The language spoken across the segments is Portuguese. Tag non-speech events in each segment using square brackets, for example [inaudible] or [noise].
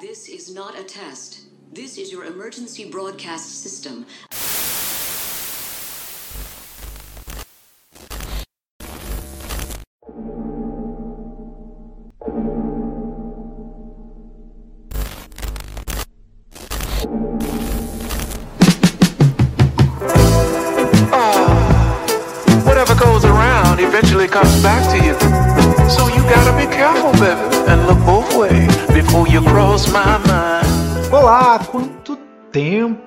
This is not a test. This is your emergency broadcast system.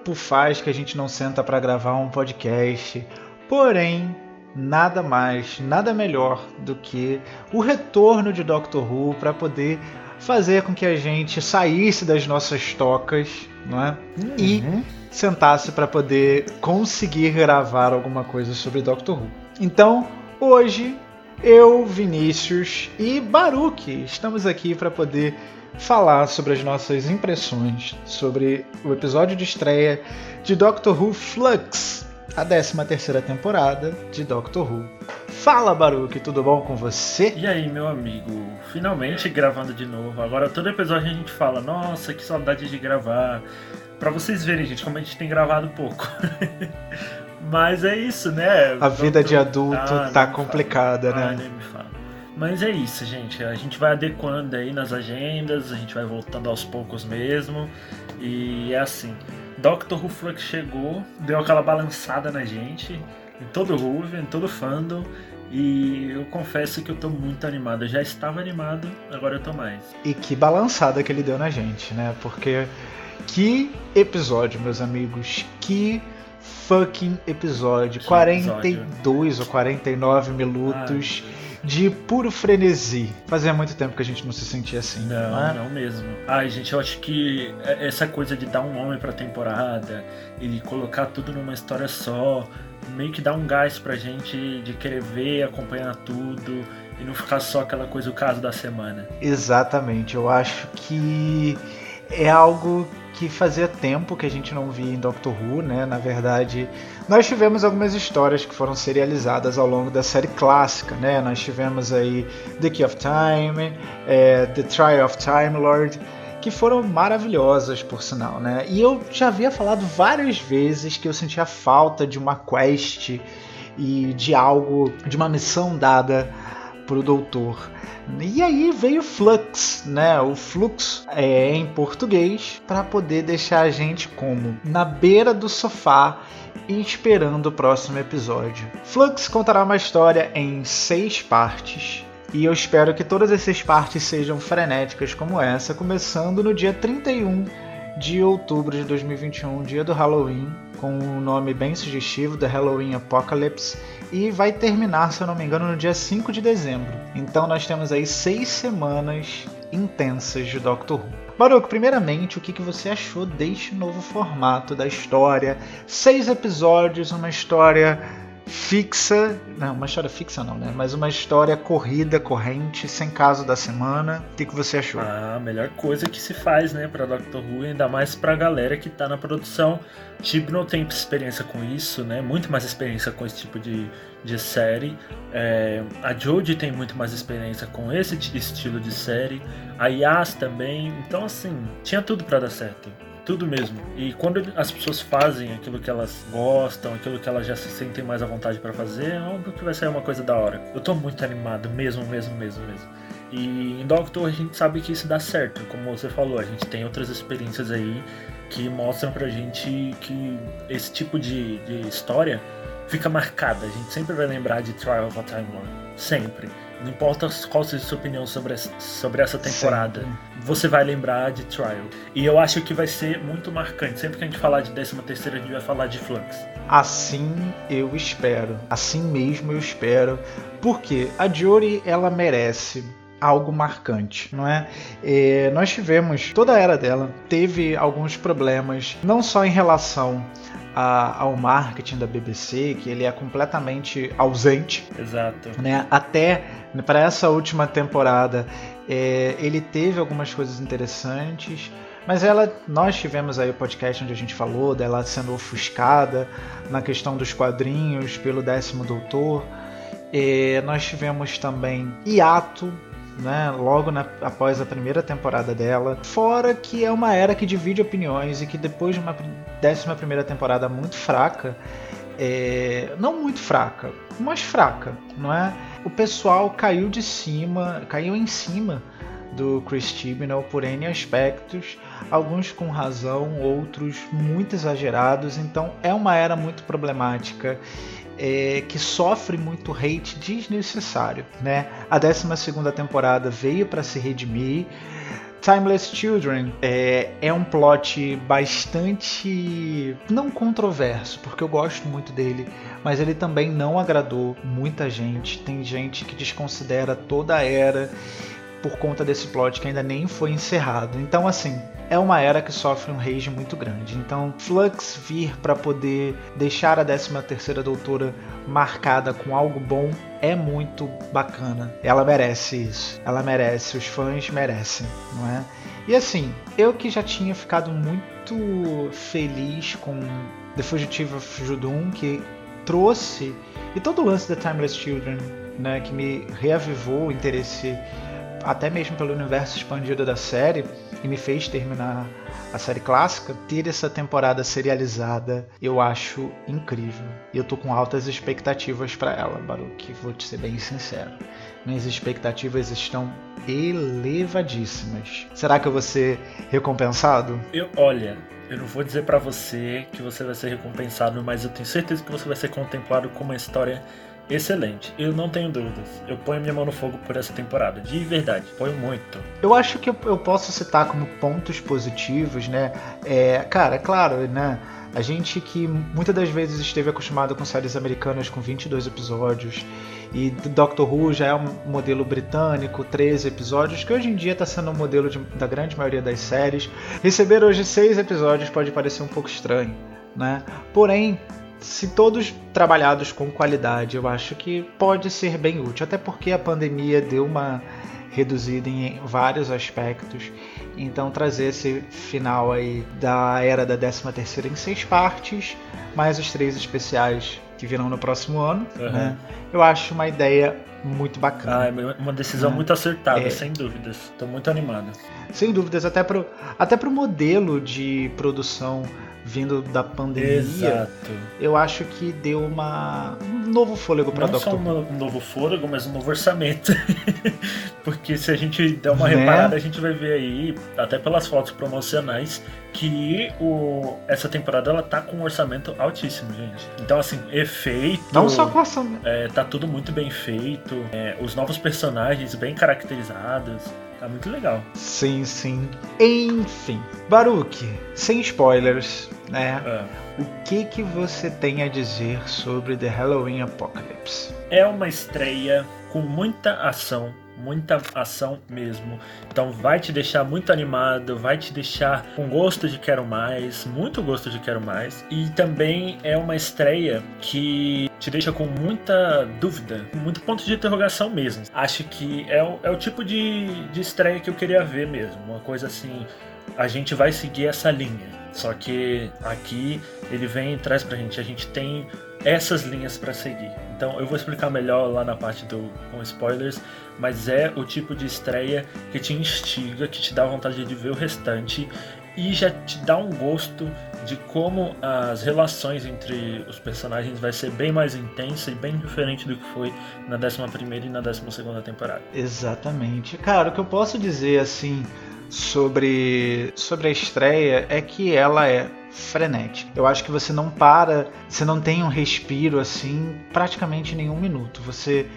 Tempo faz que a gente não senta para gravar um podcast? Porém, nada mais, nada melhor do que o retorno de Doctor Who para poder fazer com que a gente saísse das nossas tocas, não é? E sentasse para poder conseguir gravar alguma coisa sobre Doctor Who. Então, hoje eu, Vinícius e Baruque estamos aqui para poder falar sobre as nossas impressões sobre o episódio de estreia de Doctor Who Flux, a 13 terceira temporada de Doctor Who. Fala Baruque, tudo bom com você? E aí, meu amigo, finalmente gravando de novo. Agora todo episódio a gente fala, nossa, que saudade de gravar. Pra vocês verem, gente, como a gente tem gravado pouco. [laughs] Mas é isso, né? A vida de adulto Ah, tá complicada, fala. Ah, né? fala. Mas é isso, gente. A gente vai adequando aí nas agendas, a gente vai voltando aos poucos mesmo. E é assim. Doctor Who Flux chegou, deu aquela balançada na gente, em todo o Who, em todo o fandom. E eu confesso que eu tô muito animado. Eu já estava animado, agora eu tô mais. E que balançada que ele deu na gente, né? Porque que episódio, meus amigos, que fucking episódio. Que 42 ou 49 minutos de puro frenesi. Fazia muito tempo que a gente não se sentia assim, Não, não é? não mesmo. Ai, gente, eu acho que essa coisa de dar um nome pra temporada e colocar tudo numa história só, meio que dá um gás pra gente de querer ver, acompanhar tudo e não ficar só aquela coisa, o caso da semana. Exatamente, eu acho que é algo que fazia tempo que a gente não via em Doctor Who, né? Na verdade, nós tivemos algumas histórias que foram serializadas ao longo da série clássica, né? Nós tivemos aí The Key of Time, é, The Trial of Time Lord, que foram maravilhosas, por sinal, né? E eu já havia falado várias vezes que eu sentia falta de uma quest e de algo, de uma missão dada pro doutor. E aí veio Flux, né? O fluxo é em português para poder deixar a gente como na beira do sofá e esperando o próximo episódio. Flux contará uma história em seis partes. E eu espero que todas essas partes sejam frenéticas como essa, começando no dia 31 de outubro de 2021, dia do Halloween, com um nome bem sugestivo, The Halloween Apocalypse, e vai terminar, se eu não me engano, no dia 5 de dezembro. Então nós temos aí seis semanas intensas de Doctor Who. Baruch, primeiramente, o que que você achou deste novo formato da história? Seis episódios, uma história fixa, não, uma história fixa não, né? Mas uma história corrida, corrente, sem caso da semana. O que, que você achou? Ah, a melhor coisa que se faz, né, pra Doctor Who, ainda mais pra galera que tá na produção. Tipo, não tem experiência com isso, né? Muito mais experiência com esse tipo de, de série. É, a Jodie tem muito mais experiência com esse estilo de série. A Yas também. Então, assim, tinha tudo pra dar certo. Tudo mesmo. E quando as pessoas fazem aquilo que elas gostam, aquilo que elas já se sentem mais à vontade pra fazer, é óbvio que vai sair uma coisa da hora. Eu tô muito animado, mesmo, mesmo, mesmo, mesmo. E em Doctor a gente sabe que isso dá certo, como você falou, a gente tem outras experiências aí que mostram pra gente que esse tipo de, de história fica marcada. A gente sempre vai lembrar de Trial of a Time Lord. Sempre. Não importa qual seja a sua opinião sobre essa, sobre essa temporada, Sempre. você vai lembrar de Trial. E eu acho que vai ser muito marcante. Sempre que a gente falar de 13 terceira, a gente vai falar de Flux. Assim eu espero. Assim mesmo eu espero. Porque a Jory, ela merece algo marcante, não é? É, nós tivemos toda a era dela teve alguns problemas, não só em relação a- ao marketing da BBC, que ele é completamente ausente, Exato. né? Até para essa última temporada, é, ele teve algumas coisas interessantes, mas ela, nós tivemos aí o podcast onde a gente falou dela sendo ofuscada na questão dos quadrinhos pelo décimo doutor. É, nós tivemos também hiato né? Logo na, após a primeira temporada dela. Fora que é uma era que divide opiniões e que depois de uma décima primeira temporada muito fraca, é, não muito fraca, mas fraca, não é? O pessoal caiu de cima, caiu em cima do Chris Chibnall por N aspectos, alguns com razão, outros muito exagerados. Então é uma era muito problemática é, que sofre muito hate desnecessário. Né? A 12 temporada veio para se redimir. Timeless Children é, é, um plot bastante não controverso, porque eu gosto muito dele, mas ele também não agradou muita gente. Tem gente que desconsidera toda a era por conta desse plot que ainda nem foi encerrado. Então, assim, é uma era que sofre um rage muito grande. Então, Flux vir para poder deixar a 13ª Doutora marcada com algo bom é muito bacana. Ela merece isso. Ela merece, os fãs merecem, não é? E assim, eu que já tinha ficado muito feliz com The Fugitive of Judum, que trouxe e todo o lance da Timeless Children, né, que me reavivou o interesse até mesmo pelo universo expandido da série e me fez terminar a série clássica, ter essa temporada serializada eu acho incrível. E eu tô com altas expectativas para ela, Baruch, vou te ser bem sincero. Minhas expectativas estão elevadíssimas. Será que eu vou ser recompensado? Eu, olha, eu não vou dizer para você que você vai ser recompensado, mas eu tenho certeza que você vai ser contemplado com uma história excelente. Eu não tenho dúvidas. Eu ponho minha mão no fogo por essa temporada. De verdade, ponho muito. Eu acho que eu, posso citar como pontos positivos, né? É, cara, é claro, né? A gente que muitas das vezes esteve acostumado com séries americanas com 22 episódios e Doctor Who já é um modelo britânico, 13 episódios, que hoje em dia está sendo o um modelo de, da grande maioria das séries. Receber hoje 6 episódios pode parecer um pouco estranho, né? Porém, se todos trabalhados com qualidade, eu acho que pode ser bem útil, até porque a pandemia deu uma reduzida em vários aspectos. Então trazer esse final aí da era da 13 terceira em seis partes, mais os três especiais que virão no próximo ano, uhum. né? Eu acho uma ideia muito bacana. Ah, é uma decisão né? muito acertada, é. sem dúvidas. Estou muito animado. Sem dúvidas, até pro, até pro modelo de produção vindo da pandemia, Exato. eu acho que deu uma, um novo fôlego para Não Doctor só um novo fôlego, mas um novo orçamento. [laughs] Porque se a gente der uma né? reparada, a gente vai ver aí, até pelas fotos promocionais, que o, essa temporada ela tá com um orçamento altíssimo, gente. Então, assim, efeito. Não só com orçamento. É, tá tudo muito bem feito. É, os novos personagens bem caracterizados. Tá muito legal. Sim, sim. Enfim, Baruch, sem spoilers, né? É. O que que você tem a dizer sobre The Halloween Apocalypse? É uma estreia com muita ação, muita ação mesmo. Então vai te deixar muito animado, vai te deixar com gosto de quero mais, muito gosto de quero mais. E também é uma estreia que te deixa com muita dúvida, muito ponto de interrogação mesmo. Acho que é o, é o tipo de, de estreia que eu queria ver mesmo. Uma coisa assim, a gente vai seguir essa linha. Só que aqui ele vem e traz pra gente, a gente tem essas linhas para seguir. Então eu vou explicar melhor lá na parte do com spoilers, mas é o tipo de estreia que te instiga, que te dá vontade de ver o restante e já te dá um gosto de como as relações entre os personagens vai ser bem mais intensa e bem diferente do que foi na 11 e na 12 temporada. Exatamente. Cara, o que eu posso dizer assim sobre, sobre a estreia é que ela é frenética. Eu acho que você não para, você não tem um respiro assim praticamente nenhum minuto. Você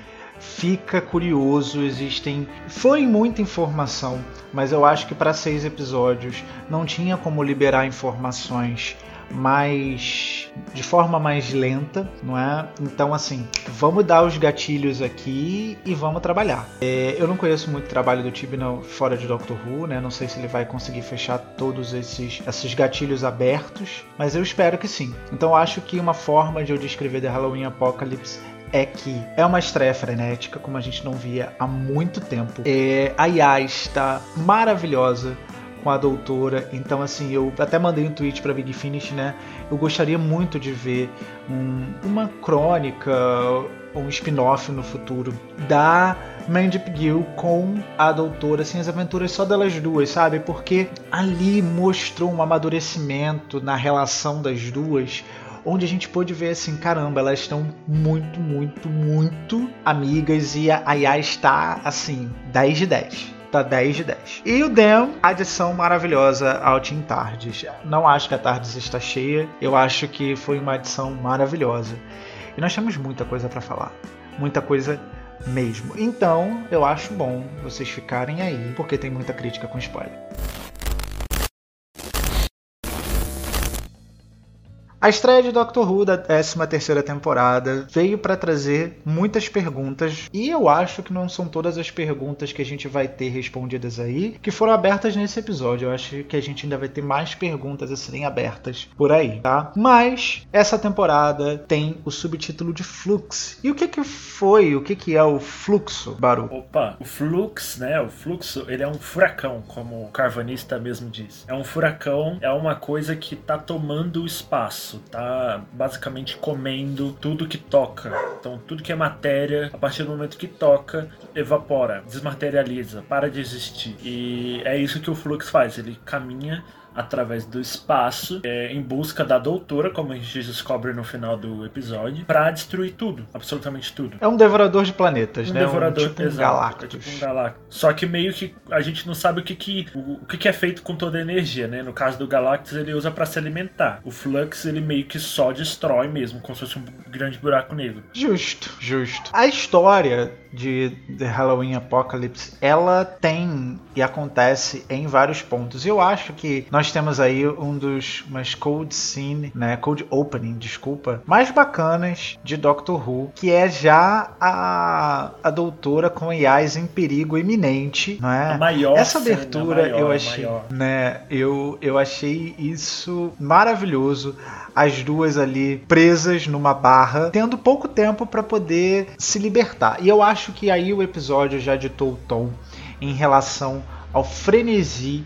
fica curioso, existem. Foi muita informação, mas eu acho que para seis episódios não tinha como liberar informações mais de forma mais lenta, não é? Então assim, vamos dar os gatilhos aqui e vamos trabalhar. É, eu não conheço muito trabalho do Tibnall fora de Doctor Who, né? Não sei se ele vai conseguir fechar todos esses, esses gatilhos abertos, mas eu espero que sim. Então acho que uma forma de eu descrever The Halloween Apocalypse é que é uma estreia frenética, como a gente não via há muito tempo. É, a Yas está maravilhosa com a doutora. Então, assim, eu até mandei um tweet para Big Finish, né? Eu gostaria muito de ver um, uma crônica um spin-off no futuro da Mandy Gill com a doutora, assim, as aventuras só delas duas, sabe? Porque ali mostrou um amadurecimento na relação das duas, onde a gente pôde ver assim, caramba, elas estão muito, muito, muito amigas e a Yaya está assim, 10 de 10 tá 10 de 10. E o Dan, adição maravilhosa ao Team Tardes. Não acho que a Tardes está cheia, eu acho que foi uma adição maravilhosa. E nós temos muita coisa para falar, muita coisa mesmo. Então, eu acho bom vocês ficarem aí, porque tem muita crítica com spoiler. A estreia de Doctor Who da 13ª temporada veio para trazer muitas perguntas e eu acho que não são todas as perguntas que a gente vai ter respondidas aí que foram abertas nesse episódio. Eu acho que a gente ainda vai ter mais perguntas a serem abertas por aí, tá? Mas essa temporada tem o subtítulo de Flux. E o que que foi? O que que é o fluxo, Baru? Opa, o flux, né? O fluxo, ele é um furacão, como o carvanista mesmo diz. É um furacão, é uma coisa que tá tomando o espaço espaço, tá basicamente comendo tudo que toca. Então, tudo que é matéria, a partir do momento que toca, evapora, desmaterializa, para de existir. E é isso que o Flux faz, ele caminha através do espaço é, em busca da doutora, como a gente descobre no final do episódio, para destruir tudo, absolutamente tudo. É um devorador de planetas, um né? Devorador, um, tipo um Galactus. É tipo um Galactus. Só que meio que a gente não sabe o que que, o, o que, que é feito com toda a energia, né? No caso do Galactus, ele usa para se alimentar. O Flux, ele meio que só destrói mesmo, como se fosse um grande buraco negro. Justo, justo. A história de The Halloween Apocalypse, ela tem e acontece em vários pontos. Eu acho que nós temos aí um dos mais cold scene, né, cold opening, desculpa, mais bacanas de Doctor Who, que é já a, a doutora com IAs em perigo iminente, não é? A maior Essa cena, abertura maior, eu achei, né, eu eu achei isso maravilhoso. As duas ali presas numa barra, tendo pouco tempo para poder se libertar. E eu acho que aí o episódio já ditou o tom em relação ao frenesi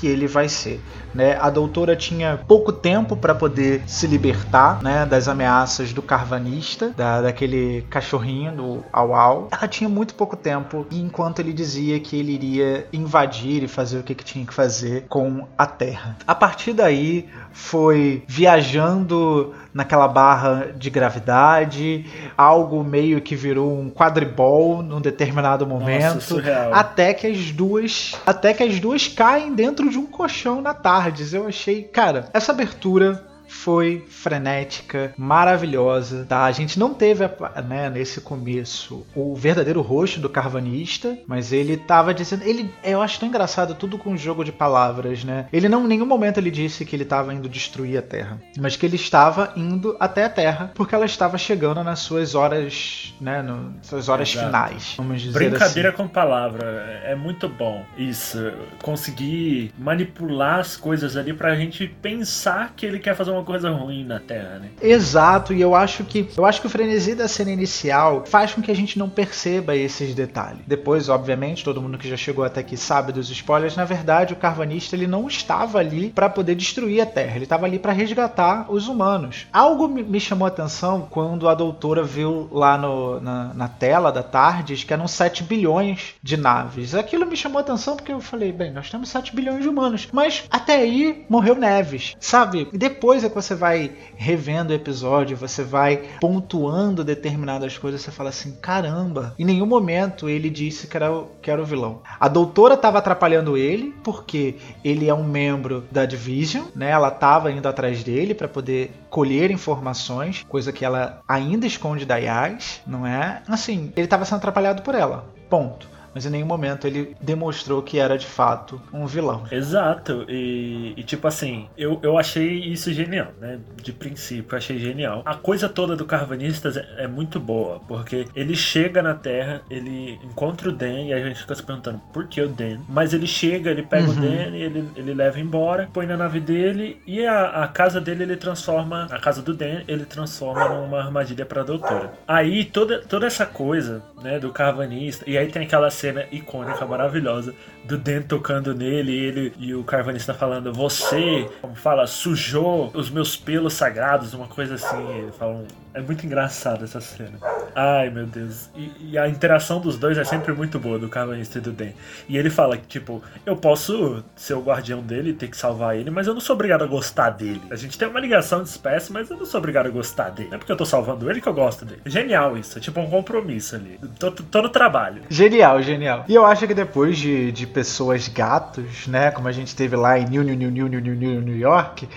que ele vai ser. Né? A doutora tinha pouco tempo para poder se libertar né, das ameaças do carvanista, da, daquele cachorrinho do Au Au. Ela tinha muito pouco tempo, enquanto ele dizia que ele iria invadir e fazer o que, que tinha que fazer com a Terra. A partir daí, foi viajando naquela barra de gravidade, algo meio que virou um quadribol num determinado momento, surreal. até que as duas, até que as duas caem dentro de um colchão na tardes. Eu achei, cara, essa abertura foi frenética, maravilhosa, tá? A gente não teve, né, nesse começo, o verdadeiro rosto do carvanista, mas ele tava dizendo, ele, eu acho tão engraçado tudo com jogo de palavras, né? Ele não, em nenhum momento ele disse que ele estava indo destruir a Terra, mas que ele estava indo até a Terra porque ela estava chegando nas suas horas, né, no, suas horas Exato. finais, vamos dizer Brincadeira assim. com palavra, é muito bom isso. Conseguir manipular as coisas ali pra gente pensar que ele quer fazer uma coisa ruim na Terra, né? Exato, e eu acho que eu acho que o frenesi da cena inicial faz com que a gente não perceba esses detalhes. Depois, obviamente, todo mundo que já chegou até aqui sabe dos spoilers, na verdade, o carvanista ele não estava ali para poder destruir a Terra, ele estava ali para resgatar os humanos. Algo me chamou a atenção quando a doutora viu lá no- na, na tela da Tardes que eram 7 bilhões de naves. Aquilo me chamou a atenção porque eu falei, bem, nós temos 7 bilhões de humanos, mas até aí morreu Neves, sabe? Depois que você vai revendo o episódio, você vai pontuando determinadas coisas, você fala assim, caramba, em nenhum momento ele disse que era o, que era o vilão. A doutora estava atrapalhando ele, porque ele é um membro da Division, né? Ela estava indo atrás dele para poder colher informações, coisa que ela ainda esconde da Yas, não é? Assim, ele estava sendo atrapalhado por ela. Ponto. Mas em nenhum momento ele demonstrou que era de fato um vilão. Exato, e, e tipo assim, eu, eu achei isso genial, né? De princípio, eu achei genial. A coisa toda do Carvanistas é, é muito boa, porque ele chega na Terra, ele encontra o Dan e a gente fica se perguntando por que o Dan. Mas ele chega, ele pega o Dan e ele, ele leva embora, põe na nave dele e a, a casa dele ele transforma, a casa do Dan ele transforma numa armadilha pra doutora. Aí toda, toda essa coisa, né, do Carvanista, e aí tem aquela cena cena icônica, maravilhosa, do Dan tocando nele e ele e o carvanista falando: Você, como fala, sujou os meus pelos sagrados, uma coisa assim. Falam, é muito engraçado essa cena. Ai meu Deus. E, e, a interação dos dois é sempre muito boa, do carvanista e do Dan. E ele fala que, tipo, eu posso ser o guardião dele, ter que salvar ele, mas eu não sou obrigado a gostar dele. A gente tem uma ligação de espécie, mas eu não sou obrigado a gostar dele. Não é porque eu tô salvando ele que eu gosto dele. Genial isso, é tipo um compromisso ali. Todo, todo trabalho. Genial, genial. E eu acho que depois de, de pessoas gatos, né? Como a gente teve lá em New, New, New, New, New, New, New, New York,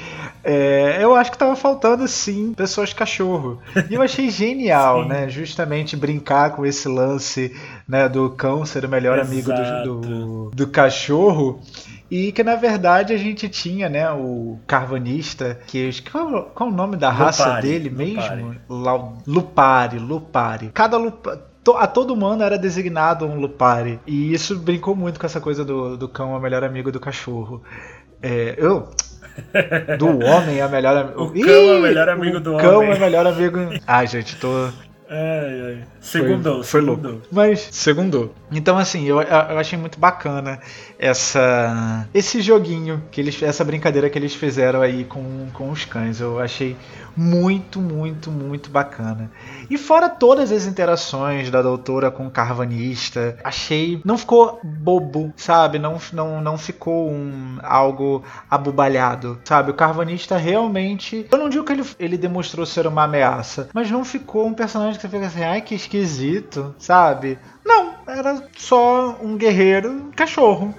é, eu acho que tava faltando sim pessoas cachorro. E eu achei genial, [laughs] né? Justamente brincar com esse lance né, do cão ser o melhor amigo do, do, do cachorro. E que na verdade a gente tinha, né, o carvanista, que qual, qual o nome da raça Lupari, dele mesmo? Lupari, Lupari. Lupari. Cada Lupari a todo humano era designado um Lupari. E isso brincou muito com essa coisa do, do cão é o melhor amigo do cachorro. É, eu. Do [laughs] homem é melhor amigo. O cão é o melhor amigo do homem. O cão é o melhor amigo. Ai, gente, tô. Ai, ai. Segundou, foi, foi louco. Mas, segundou. Então, assim, eu, eu achei muito bacana essa esse joguinho, que eles, essa brincadeira que eles fizeram aí com, com os cães. Eu achei muito, muito, muito bacana. E fora todas as interações da doutora com o carvanista, achei. Não ficou bobo, sabe? Não, não, não ficou um, algo abubalhado, sabe? O carvanista realmente. Eu não digo que ele, ele demonstrou ser uma ameaça, mas não ficou um personagem você fica assim, ai que esquisito, sabe? Não, era só um guerreiro cachorro.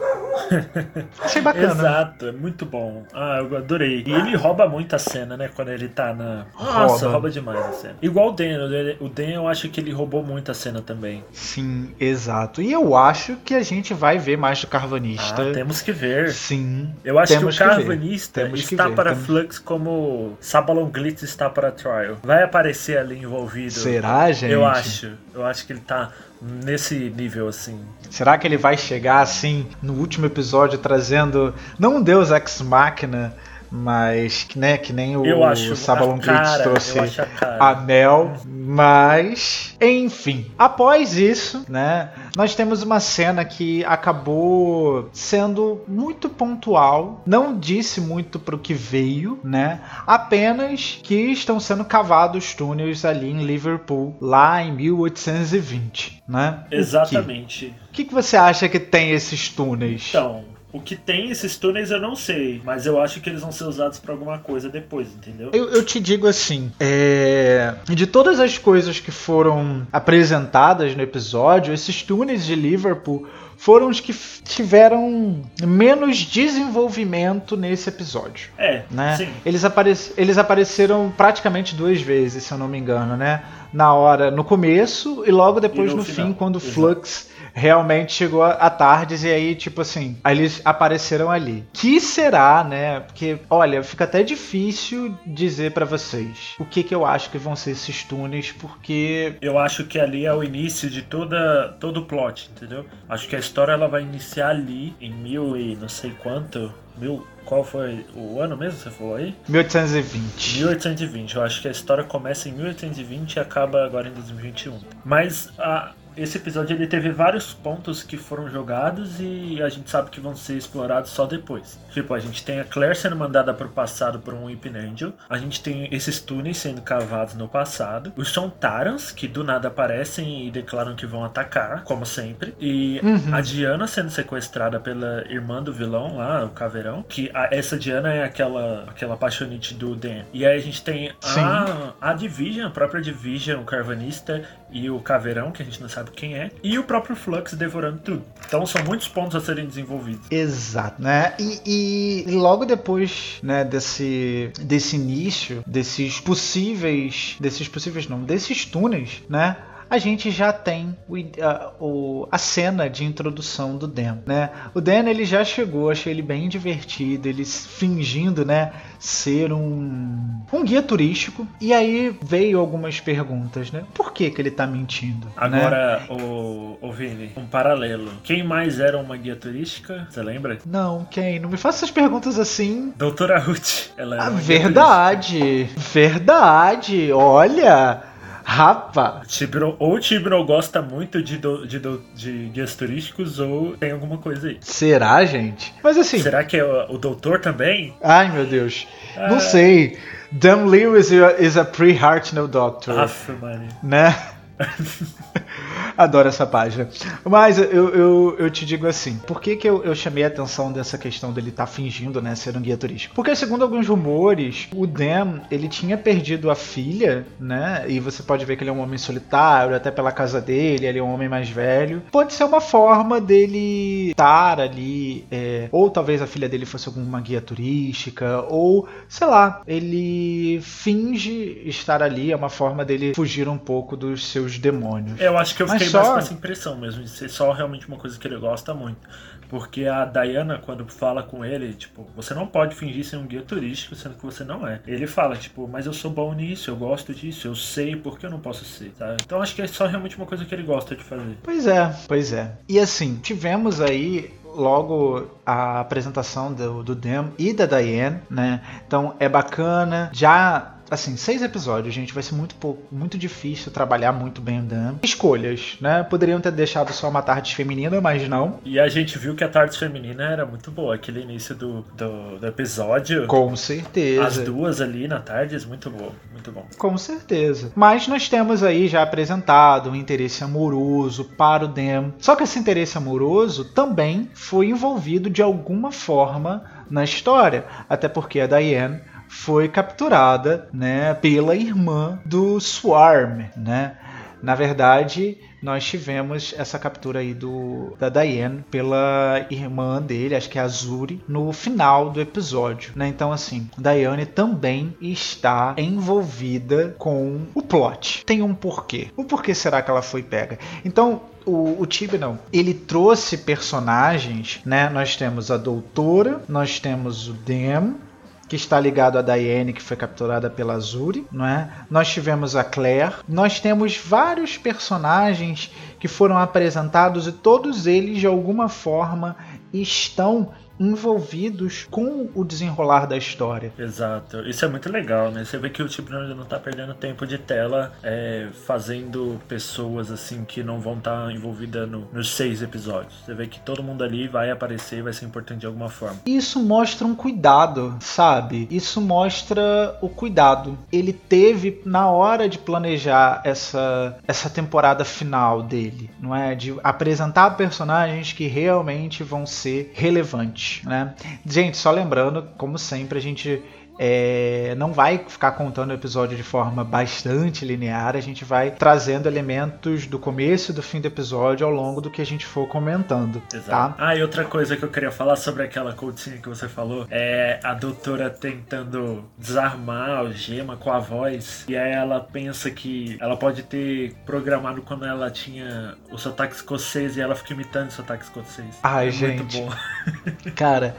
[laughs] Achei bacana. Exato, é muito bom. Ah, eu adorei. E ele rouba muito a cena, né? Quando ele tá na. Nossa, rouba, rouba demais a cena. Igual o Dan. O Dan, eu acho que ele roubou muito a cena também. Sim, exato. E eu acho que a gente vai ver mais do Carvanista. Ah, temos que ver. Sim. Eu acho que o Carvanista que está ver. para temos... Flux como Sabalon Glitz está para Trial. Vai aparecer ali envolvido. Será, gente? Eu acho. Eu acho que ele tá nesse nível assim. Será que ele vai chegar assim no último episódio trazendo não um Deus ex machina, mas né, que nem o eu acho Sabalon Glitch trouxe a, a Mel, mas enfim, após isso, né, nós temos uma cena que acabou sendo muito pontual, não disse muito para o que veio, né? Apenas que estão sendo cavados túneis ali em Liverpool, lá em 1820, né? Exatamente. O que, que você acha que tem esses túneis? Então, o que tem esses túneis eu não sei, mas eu acho que eles vão ser usados para alguma coisa depois, entendeu? Eu, eu te digo assim: é... de todas as coisas que foram apresentadas no episódio, esses túneis de Liverpool foram os que tiveram menos desenvolvimento nesse episódio. É, né? Sim. Eles, apare eles apareceram praticamente duas vezes, se eu não me engano, né? Na hora, no começo e logo depois e no, no fim, quando o Flux realmente chegou a tardes e aí, tipo assim, eles apareceram ali. Que será, né? Porque, olha, fica até difícil dizer para vocês o que que eu acho que vão ser esses túneis, porque. Eu acho que ali é o início de toda, todo o plot, entendeu? Acho que a história ela vai iniciar ali, em mil e não sei quanto. Mil, qual foi o ano mesmo você falou aí? 1820. 1820. Eu acho que a história começa em 1820 e acaba agora em 2021. Mas a, esse episódio ele teve vários pontos que foram jogados e a gente sabe que vão ser explorados só depois. Tipo, a gente tem a Claire sendo mandada para o passado por um Weeping Angel, a gente tem esses túneis sendo cavados no passado, os Sontarans, que do nada aparecem e declaram que vão atacar, como sempre, e uhum. a Diana sendo sequestrada pela irmã do vilão lá, o Caveirão, que a, essa Diana é aquela, aquela apaixonite do Dan. E aí a gente tem a, a Division, a própria Division, o Carvanista e o Caveirão, que a gente não sabe quem é, e o próprio Flux devorando tudo. Então são muitos pontos a serem desenvolvidos. Exato, né? E, e logo depois, né, desse desse início, desses possíveis, desses possíveis não, desses túneis, né? A gente já tem o, a, o, a cena de introdução do Dan, né? O Dan ele já chegou, achei ele bem divertido, ele fingindo, né, ser um, um guia turístico. E aí veio algumas perguntas, né? Por que que ele tá mentindo? Né? Agora, né? o, o Vini, um paralelo. Quem mais era uma guia turística? Você lembra? Não, quem? Não me faça essas perguntas assim. Doutora Ruth. Ela ah, verdade, verdade. Olha, Rapaz! Tibro, ou o Tibro gosta muito de, do, de, do, de guias turísticos ou tem alguma coisa aí. Será, gente? Mas assim. Será que é o, o doutor também? Ai, meu Deus. Não sei. Dan Lewis is a pre-Hartnell Doctor. Aff, mano. Né? [laughs] Adoro essa página. Mas eu, eu, eu te digo assim, por que, que eu, eu chamei a atenção dessa questão dele estar tá fingindo né, ser um guia turístico? Porque segundo alguns rumores, o Dan, ele tinha perdido a filha, né? E você pode ver que ele é um homem solitário, até pela casa dele, ele é um homem mais velho. Pode ser uma forma dele estar ali, é, ou talvez a filha dele fosse alguma guia turística, ou, sei lá, ele finge estar ali, é uma forma dele fugir um pouco dos seus demônios. Eu acho que eu Mas fiquei só- mais com essa impressão mesmo, de ser só realmente uma coisa que ele gosta muito. Porque a Diana, quando fala com ele, tipo, você não pode fingir ser um guia turístico, sendo que você não é. Ele fala, tipo, mas eu sou bom nisso, eu gosto disso, eu sei, por que eu não posso ser, sabe? Então acho que é só realmente uma coisa que ele gosta de fazer. Pois é, pois é. E assim, tivemos aí logo a apresentação do, do Dem e da Diane, né? Então é bacana. Já, assim, seis episódios, gente, vai ser muito pouco, muito difícil trabalhar muito bem o Dem. Escolhas, né? Poderiam ter deixado só uma tarde feminina, mas não. E a gente viu que a tarde feminina era muito boa. Aquele início do, do, do episódio, Com certeza. as duas ali na tarde, é muito bom, muito bom. Com certeza. Mas nós temos aí já apresentado um interesse amoroso para o Dem. Só que esse interesse amoroso também foi envolvido de alguma forma na história. Até porque a Diane foi capturada né, pela irmã do Swarm. Né? Na verdade, nós tivemos essa captura aí do, da Diane pela irmã dele, acho que é a Zuri, no final do episódio. Né? Então, assim, Diane também está envolvida com o plot. Tem um porquê. O porquê será que ela foi pega? Então, o, o Tibnall, ele trouxe personagens, né? Nós temos a Doutora, nós temos o Dem, que está ligado a Diane, que foi capturada pela Azuri, não é? Nós tivemos a Claire, nós temos vários personagens que foram apresentados e todos eles de alguma forma estão envolvidos com o desenrolar da história. Exato. Isso é muito legal, né? Você vê que o tipo não tá perdendo tempo de tela é, fazendo pessoas assim que não vão estar envolvidas no- nos seis episódios. Você vê que todo mundo ali vai aparecer e vai ser importante de alguma forma. Isso mostra um cuidado, sabe? Isso mostra o cuidado. Ele teve na hora de planejar essa, essa temporada final dele, não é? De apresentar personagens que realmente vão ser relevantes, né? Gente, só lembrando, como sempre, a gente é, não vai ficar contando o episódio de forma bastante linear, a gente vai trazendo elementos do começo e do fim do episódio ao longo do que a gente for comentando, Exato. tá? Ah, e outra coisa que eu queria falar sobre aquela cutscene que você falou é a doutora tentando desarmar a algema com a voz. E aí ela pensa que ela pode ter programado quando ela tinha o sotaque escocês e ela fica imitando o sotaque escocês. Ai, é gente. Muito bom. [laughs] Cara,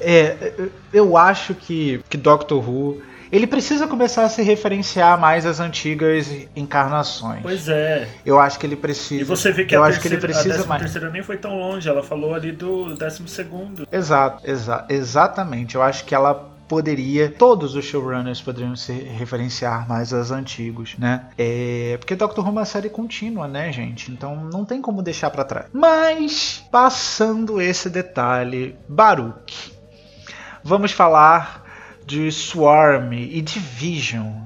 é, eu acho que, que Doctor Who ele precisa começar a se referenciar mais às antigas encarnações. Pois é. Eu acho que ele precisa. E você vê que eu a acho que ele terceira, a precisa décima mais. terceira nem foi tão longe, ela falou ali do décimo segundo. Exato, exa exatamente. Eu acho que ela poderia, todos os showrunners poderiam se referenciar mais aos antigos, né? É, porque Doctor Who é uma série contínua, né, gente? Então não tem como deixar pra trás. Mas passando esse detalhe, Baruch, vamos falar de Swarm e Division.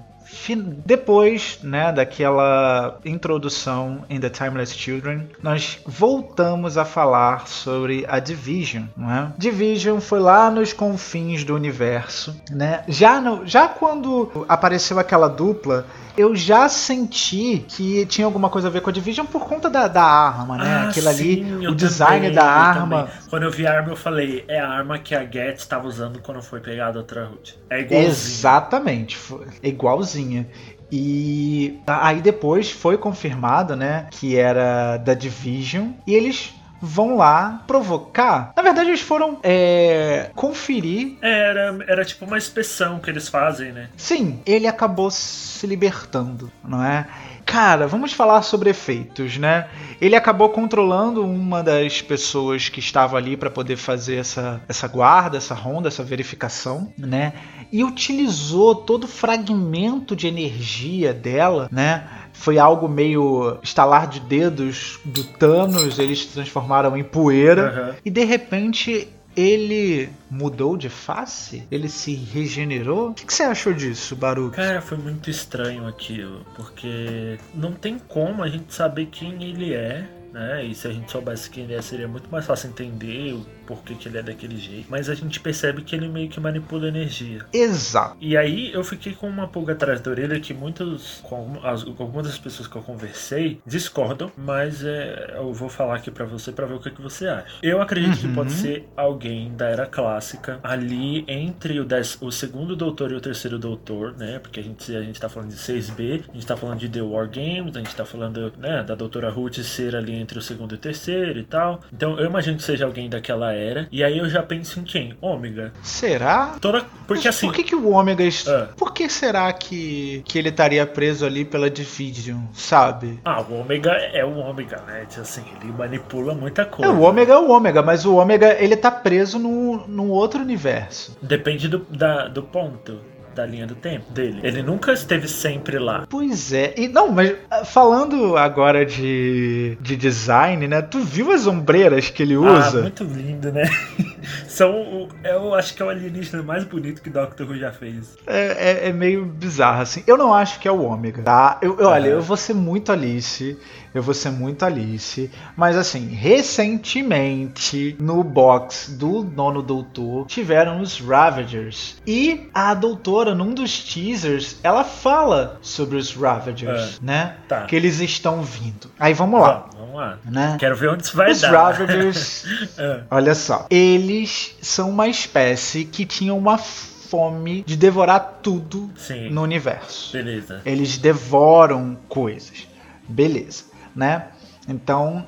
Depois né, daquela introdução em The Timeless Children, nós voltamos a falar sobre a Division. Não é? Division foi lá nos confins do universo. Né? Já, no- já quando apareceu aquela dupla, eu já senti que tinha alguma coisa a ver com a Division por conta da, da arma, né? Ah, Aquilo ali, sim, eu o design também, da arma. também. Quando eu vi a arma, eu falei, é a arma que a Getz estava usando quando foi pegada a outra Root. É igualzinho. Exatamente, igualzinha. E aí depois foi confirmado, né, que era da Division e eles vão lá provocar. Na verdade, eles foram é, conferir. É, Era, era tipo uma inspeção que eles fazem, né? Sim, ele acabou se libertando, não é? Cara, vamos falar sobre efeitos, né? Ele acabou controlando uma das pessoas que estava ali para poder fazer essa, essa guarda, essa ronda, essa verificação, né? E utilizou todo o fragmento de energia dela, né? Foi algo meio estalar de dedos do Thanos, eles se transformaram em poeira Aham. e de repente ele mudou de face? Ele se regenerou? O que, que você achou disso, Baruch? Cara, foi muito estranho aquilo, porque não tem como a gente saber quem ele é, né? E se a gente soubesse quem ele é, seria muito mais fácil entender o porquê que ele é daquele jeito. Mas a gente percebe que ele meio que manipula energia. Exato. E aí eu fiquei com uma pulga atrás da orelha que muitos, com as- com algumas das pessoas que eu conversei discordam, mas é, eu vou falar aqui pra você pra ver o que, que você acha. Eu acredito que Uhum. pode ser alguém da era clássica, ali entre o, dez- o segundo doutor e o terceiro doutor, né? Porque a gente, a gente tá falando de 6B, a gente tá falando de The War Games, a gente tá falando né, da doutora Ruth ser ali entre o segundo e o terceiro e tal. Então eu imagino que seja alguém daquela era. E aí eu já penso em quem? Ômega. Será? Toda, porque Mas assim. Por que, que o Ômega. Ah. Por que será que, que ele estaria preso ali pela Division, sabe? Ah, o Ômega é o Ômega, né? Tipo Assim, ele manipula muita É, coisa. o Ômega é o Ômega, mas o Ômega ele tá preso num, num outro universo. Depende do, da, do ponto da linha do tempo dele. Ele nunca esteve sempre lá. Pois é. E não, mas ah, falando agora de, de design, né? Tu viu as ombreiras que ele Ah, usa? muito lindo, né? [laughs] São, eu acho que é o alienígena mais bonito que Doctor Who já fez. É, é- é meio bizarro, assim. Eu não acho que é o Ômega, tá? Eu, eu- olha, eu vou ser muito Alice. Eu vou ser muito Alice. Mas, assim, recentemente, no box do Nono Doutor, tiveram os Ravagers. E a doutora, num dos teasers, ela fala sobre os Ravagers, né? Tá. Que eles estão vindo. Aí vamos lá, Vamos, vamos lá. né? Quero ver onde isso vai Os dar. Ravagers Ah, [laughs] Olha só, eles são uma espécie que tinha uma fome de devorar tudo Sim. no universo. Beleza. Eles devoram coisas. Beleza, né? Então,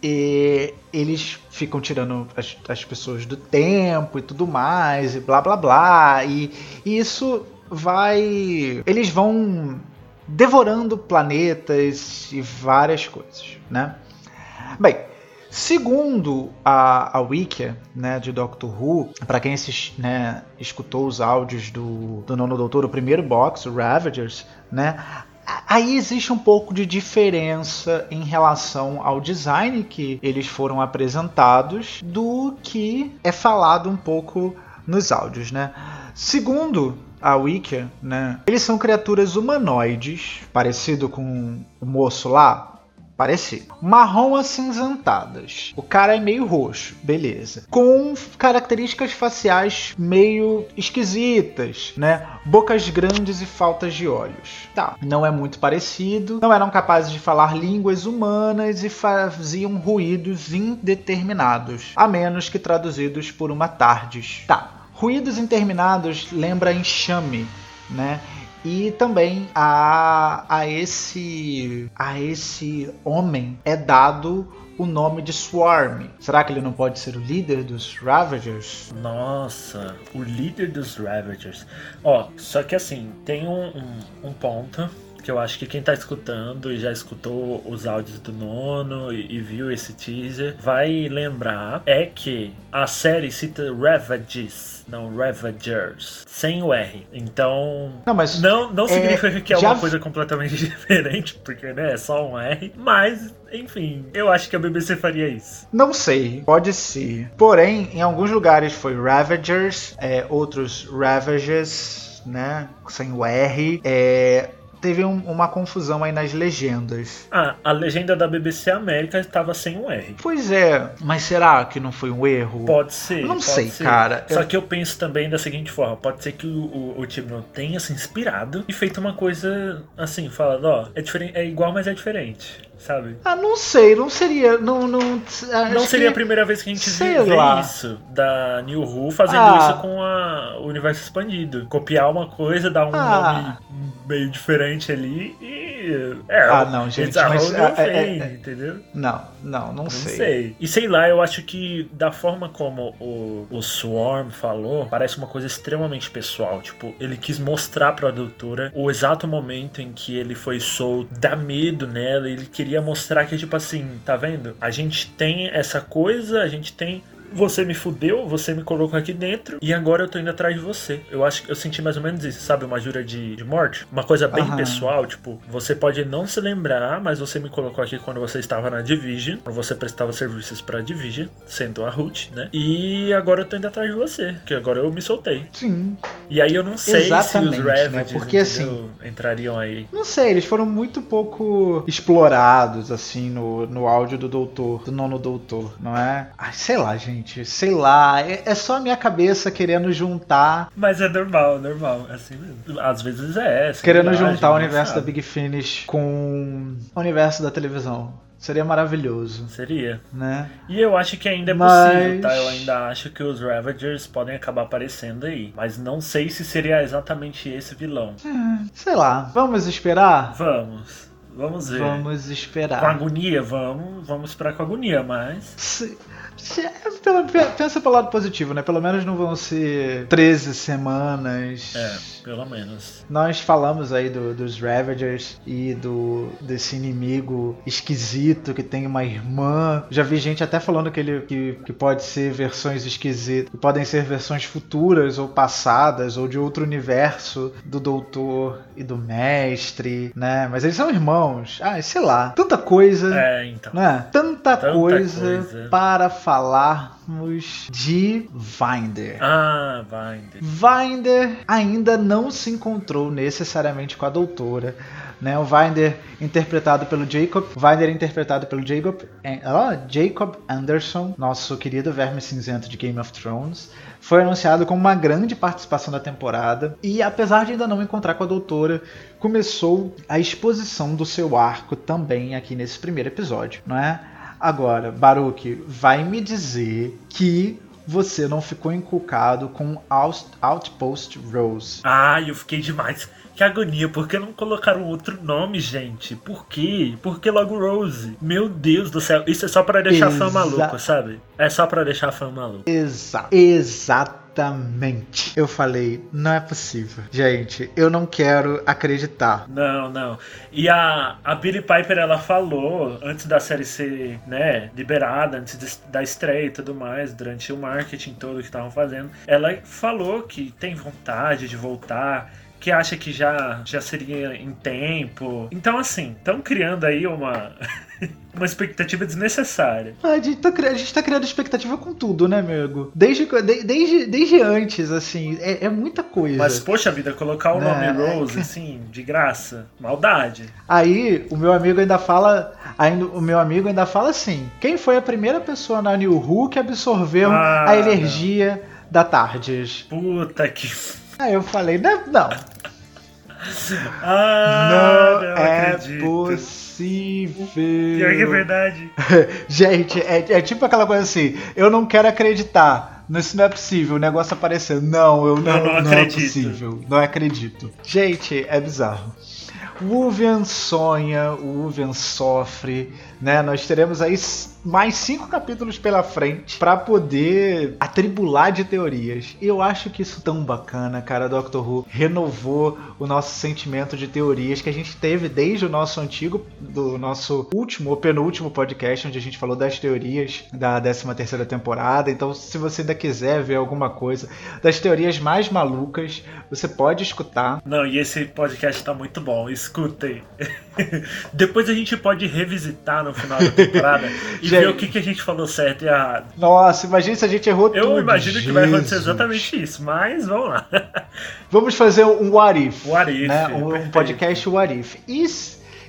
e- eles ficam tirando as, as pessoas do tempo e tudo mais, e blá blá blá. E, e isso vai. Eles vão devorando planetas e várias coisas, né? Bem, segundo a, a Wikia, né, de Doctor Who, para quem né, escutou os áudios do, do Nono Doutor, o primeiro box, o Ravagers, né, aí existe um pouco de diferença em relação ao design que eles foram apresentados do que é falado um pouco nos áudios, né. Segundo a Wikia, né, eles são criaturas humanoides, parecido com o moço lá, Parecido. Marrom acinzentadas. O cara é meio roxo, beleza. Com características faciais meio esquisitas, né? Bocas grandes e faltas de olhos. Tá, não é muito parecido. Não eram capazes de falar línguas humanas e faziam ruídos indeterminados, a menos que traduzidos por uma TARDIS. Tá. Ruídos interminados lembra enxame, né? E também a, a esse a esse homem é dado o nome de Swarm. Será que ele não pode ser o líder dos Ravagers? Nossa, o líder dos Ravagers. Ó, só que assim, tem um, um, um ponto que eu acho que quem tá escutando e já escutou os áudios do nono e, e viu esse teaser vai lembrar é que a série cita Ravages, não Ravagers, sem o R. Então. Não, mas Não, não É, significa que é já uma coisa completamente [laughs] diferente, porque né, é só um R. Mas, enfim, eu acho que a BBC faria isso. Não sei, pode ser. Porém, em alguns lugares foi Ravagers, é, outros Ravages, né? Sem o R. É, teve um- uma confusão aí nas legendas. Ah, a legenda da BBC América estava sem um R. Pois é, mas será que não foi um erro? Pode ser. Não pode sei, ser. cara. Só Eu- que eu penso também da seguinte forma: pode ser que o, o, o Tibnon tenha se inspirado e feito uma coisa assim, falando, ó, é, diferente, é igual, mas é diferente, sabe? Ah, não sei, não seria. Não, não, acho Não seria que- a primeira vez que a gente sei vê, lá. isso da New Who fazendo Ah. isso com a- o universo expandido. Copiar uma coisa, dar um Ah. nome meio diferente ali e. É, Ah, não, gente, It's a mas, ah, é- thing, é- entendeu? Não, não, não, Não sei. sei. E sei lá, eu acho que da forma como o, o Swarm falou, parece uma coisa extremamente pessoal. Tipo, ele quis mostrar pra doutora o exato momento em que ele foi solto, dá medo nela. Ele queria mostrar que, tipo assim, tá vendo? A gente tem essa coisa, a gente tem. Você me fudeu, você me colocou aqui dentro e agora eu tô indo atrás de você. Eu acho que eu senti mais ou menos isso, sabe? Uma jura de, de morte. Uma coisa bem Aham. pessoal, tipo, você pode não se lembrar, mas você me colocou aqui quando você estava na Division, quando você prestava serviços pra Division, sendo a Ruth, né? E agora eu tô indo atrás de você, que agora eu me soltei. Sim. E aí eu não sei Exatamente, se os né? Ravages Porque, entendeu? entrariam aí. Não sei, eles foram muito pouco explorados, assim, no, no áudio do doutor, do nono doutor, não é? Ai, sei lá, gente, sei lá. É, é só a minha cabeça querendo juntar, Mas é normal, normal, é assim mesmo. Às vezes é. sei querendo juntar o universo da sabe. Big Finish com o universo da televisão. Seria maravilhoso, Seria. né? E eu acho que ainda é Mas- possível, tá? Eu ainda acho que os Ravagers podem acabar aparecendo aí. Mas não sei se seria exatamente esse vilão. Sei lá, vamos esperar? Vamos. Vamos ver. Vamos Com esperar. agonia, vamos. Vamos esperar com agonia, mas. Se- é, pensa pelo lado positivo, né? Pelo menos não vão ser 13 semanas. É, pelo menos. Nós falamos aí do- dos Ravagers e do desse inimigo esquisito que tem uma irmã. Já vi gente até falando que ele que, que pode ser versões esquisitas, que podem ser versões futuras ou passadas ou de outro universo do doutor e do mestre, né? Mas eles são irmãos. Ah, sei lá. Tanta coisa. É, então. Né? Tanta, Tanta coisa, coisa. para falarmos de Vinder. Ah, vai. entender. Vinder ainda não se encontrou necessariamente com a doutora. Né, o Vinder interpretado pelo Jacob, Vinder interpretado pelo Jacob, ó, Jacob Anderson, nosso querido verme cinzento de Game of Thrones, foi anunciado como uma grande participação da temporada e apesar de ainda não encontrar com a doutora, começou a exposição do seu arco também aqui nesse primeiro episódio, não é? Agora, Baruch, vai me dizer que você não ficou inculcado com Out- Outpost Rose. Ah, eu fiquei demais. Que agonia, por que não colocaram outro nome, gente? Por quê? Por que logo Rose? Meu Deus do céu, isso é só pra deixar fã Exa- maluco, sabe? É só pra deixar fã maluco. Exa exatamente. Eu falei, não é possível. Gente, eu não quero acreditar. Não, não. E a, a Billie Piper, ela falou, antes da série ser, né, liberada, antes de- da estreia e tudo mais, durante o marketing todo que estavam fazendo, ela falou que tem vontade de voltar, que acha que já, já seria em tempo. Então, assim, estão criando aí uma, [laughs] uma expectativa desnecessária. A gente, tá, a gente tá criando expectativa com tudo, né, amigo? Desde, de- desde, desde antes, assim, é, é muita coisa. Mas, poxa vida, colocar o nome Né? Rose, assim, de graça, maldade. Aí o meu amigo ainda fala, ainda, o meu amigo ainda fala assim: quem foi a primeira pessoa na New Who que absorveu Ah, a energia da Tardes? Puta que. Aí eu falei, não, não, Ah, não, não, é acredito. possível. Pior que é verdade. [laughs] Gente, é, é tipo aquela coisa assim, eu não quero acreditar. Isso não é possível, o negócio apareceu. Não, eu não, Eu não não é possível. Não acredito. Gente, é bizarro. O Uvian sonha, o Uvian sofre, né? Nós teremos aí mais cinco capítulos pela frente pra poder atribular de teorias. E eu acho que isso tão bacana, cara. Doctor Who renovou o nosso sentimento de teorias que a gente teve desde o nosso antigo, do nosso último ou penúltimo podcast, onde a gente falou das teorias da 13 terceira temporada. Então, se você ainda quiser ver alguma coisa das teorias mais malucas, você pode escutar. Não, e esse podcast tá muito bom, escutem. [laughs] Depois a gente pode revisitar no final da temporada [laughs] e Gente. ver o que, que a gente falou certo e errado. Nossa, imagina se a gente errou Eu tudo. imagino que vai acontecer Jesus. exatamente isso, mas vamos lá. [laughs] Vamos fazer um What If. What If, Né? Um, perfeito. podcast What If. E,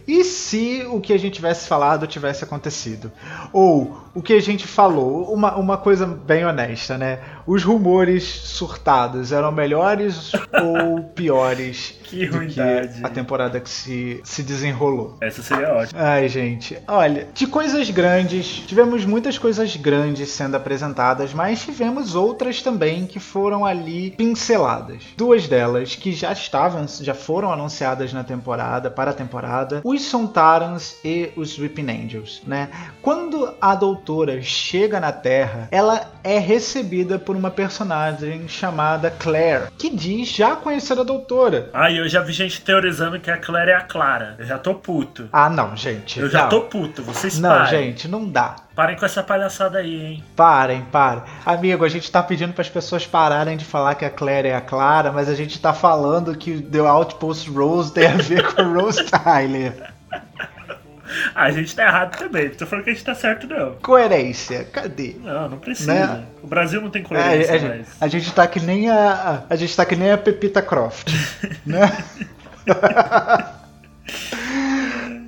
E se o que a gente tivesse falado tivesse acontecido? Ou o que a gente falou, uma, uma coisa bem honesta, né? Os rumores surtados eram melhores ou piores [laughs] Que do que a temporada que se, se desenrolou? Essa seria ótima. Ai, gente, olha, de coisas grandes, tivemos muitas coisas grandes sendo apresentadas, mas tivemos outras também que foram ali pinceladas. Duas delas que já estavam, já foram anunciadas na temporada, para a temporada, os Sontarans e os Weeping Angels, né? Quando a doutora chega na Terra, ela é recebida por uma personagem chamada Claire, que diz já conhecer a doutora. Ah, eu já vi gente teorizando que a Claire é a Clara. Eu já tô puto. Ah, não, gente. Eu já não. tô puto. Vocês Não, parem. gente, não dá. Parem com essa palhaçada aí, hein? Parem, parem. Amigo, a gente tá pedindo para as pessoas pararem de falar que a Claire é a Clara, mas a gente tá falando que The Outpost Rose tem a ver com Rose Tyler. [laughs] [laughs] A gente tá errado também. Não tô falando que a gente tá certo, não. Coerência, cadê? Não, não precisa. Né? O Brasil não tem É, coerência a, mais. a gente tá que nem a, a, a gente tá que nem a Pepita Croft, [laughs] né?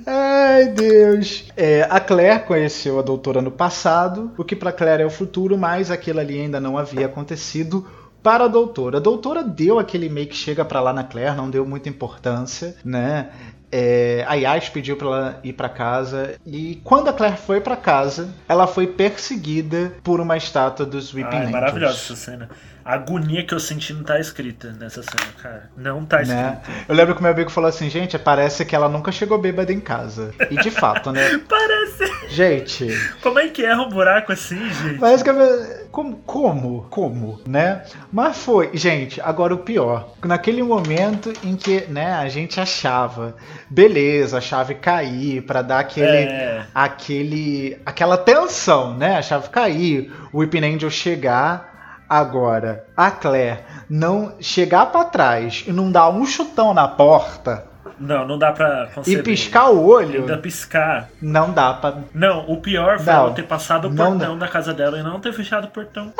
Ai, Deus. É, a Claire conheceu a doutora no passado, o que pra Claire é o futuro, mas aquilo ali ainda não havia acontecido para a doutora. A doutora deu aquele e-mail que chega pra lá na Claire, não deu muita importância, né? É, a Yas pediu pra ela ir pra casa e quando a Claire foi pra casa, ela foi perseguida por uma estátua dos Weeping Ah, é Angels. maravilhosa essa cena. A agonia que eu senti não tá escrita nessa cena, cara. Não tá escrita. né? Eu lembro que meu amigo falou assim, gente, parece que ela nunca chegou bêbada em casa. E de fato, né? [laughs] Parece. Gente, Como é que erra um buraco assim, gente? parece que a- como, como, como, né? Mas foi, gente, agora o pior. Naquele momento em que, né, a gente achava, beleza, a chave cair pra dar aquele, É. aquele, aquela tensão, né? A chave cair, o Weeping Angel chegar. Agora, a Claire não chegar pra trás e não dar um chutão na porta Não, não dá pra e conceber. piscar o olho, Ainda piscar. não dá pra. Não, o pior foi Não. ela ter passado o Não portão da casa dela e não ter fechado o portão.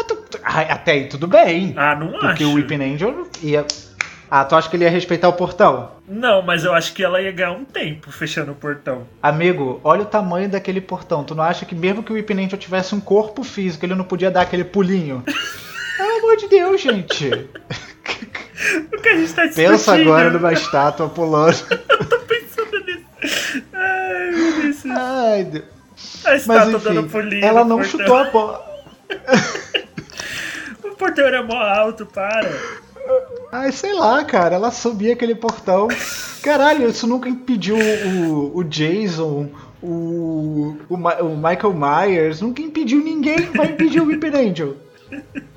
Ai, Até aí tudo bem. Ah, não porque acho. o Weeping Angel ia. Ah, tu acha que ele ia respeitar o portão? Não, mas eu acho que ela ia ganhar um tempo fechando o portão. Amigo, olha o tamanho daquele portão. Tu não acha que mesmo que o Weeping Angel tivesse um corpo físico, ele não podia dar aquele pulinho? [laughs] Pelo amor de Deus, gente. O que a gente tá? Pensa agora numa estátua pulando. [laughs] Eu tô pensando nisso. Ai, meu Deus. Ai, Deus. A Mas estátua dando enfim, pulinho ela não portão. chutou a bola. [laughs] O portão era mó alto, para. Ai, sei lá, cara. Ela subia aquele portão. Caralho, isso nunca impediu o, o Jason, o, o, o Michael Myers, nunca impediu ninguém. Vai impedir o Weeping Angel. [laughs]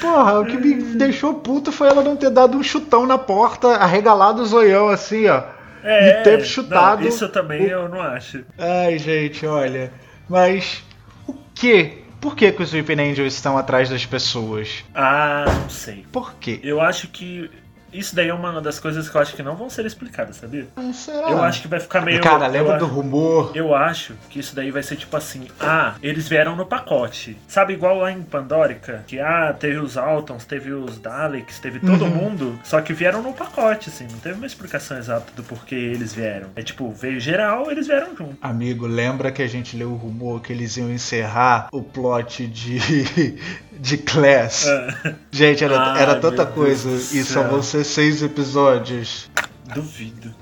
Porra, o que me deixou puto foi ela não ter dado um chutão na porta, arregalado o zoião assim, ó. É, e ter chutado. Não, isso também o- eu não acho. Ai, gente, olha. Mas o que? Por que, que os Weeping Angels estão atrás das pessoas? Ah, não sei. Por quê? Eu acho que isso daí é uma das coisas que eu acho que não vão ser explicadas, sabia? Ah, será? Eu acho que vai ficar meio. Cara, lembra do rumor? Eu acho que isso daí vai ser tipo assim, ah, eles vieram no pacote. Sabe, igual lá em Pandorica, que ah, teve os Altons, teve os Daleks, teve todo Uhum. mundo, só que vieram no pacote, assim, não teve uma explicação exata do porquê eles vieram. É tipo, veio geral, eles vieram junto. Amigo, lembra que a gente leu o rumor que eles iam encerrar o plot de, de Class? Ah, Gente, era, Ai, era tanta coisa Deus e só vão ser seis episódios. duvido.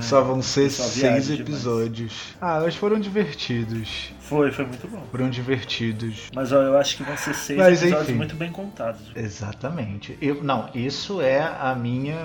Só vão ser só seis viaja demais. episódios. Ah, mas foram divertidos. Foi, foi muito bom. Foram divertidos. Mas ó, eu acho que vão ser seis Mas, episódios enfim. muito bem contados. Exatamente. Eu, não, isso é a minha.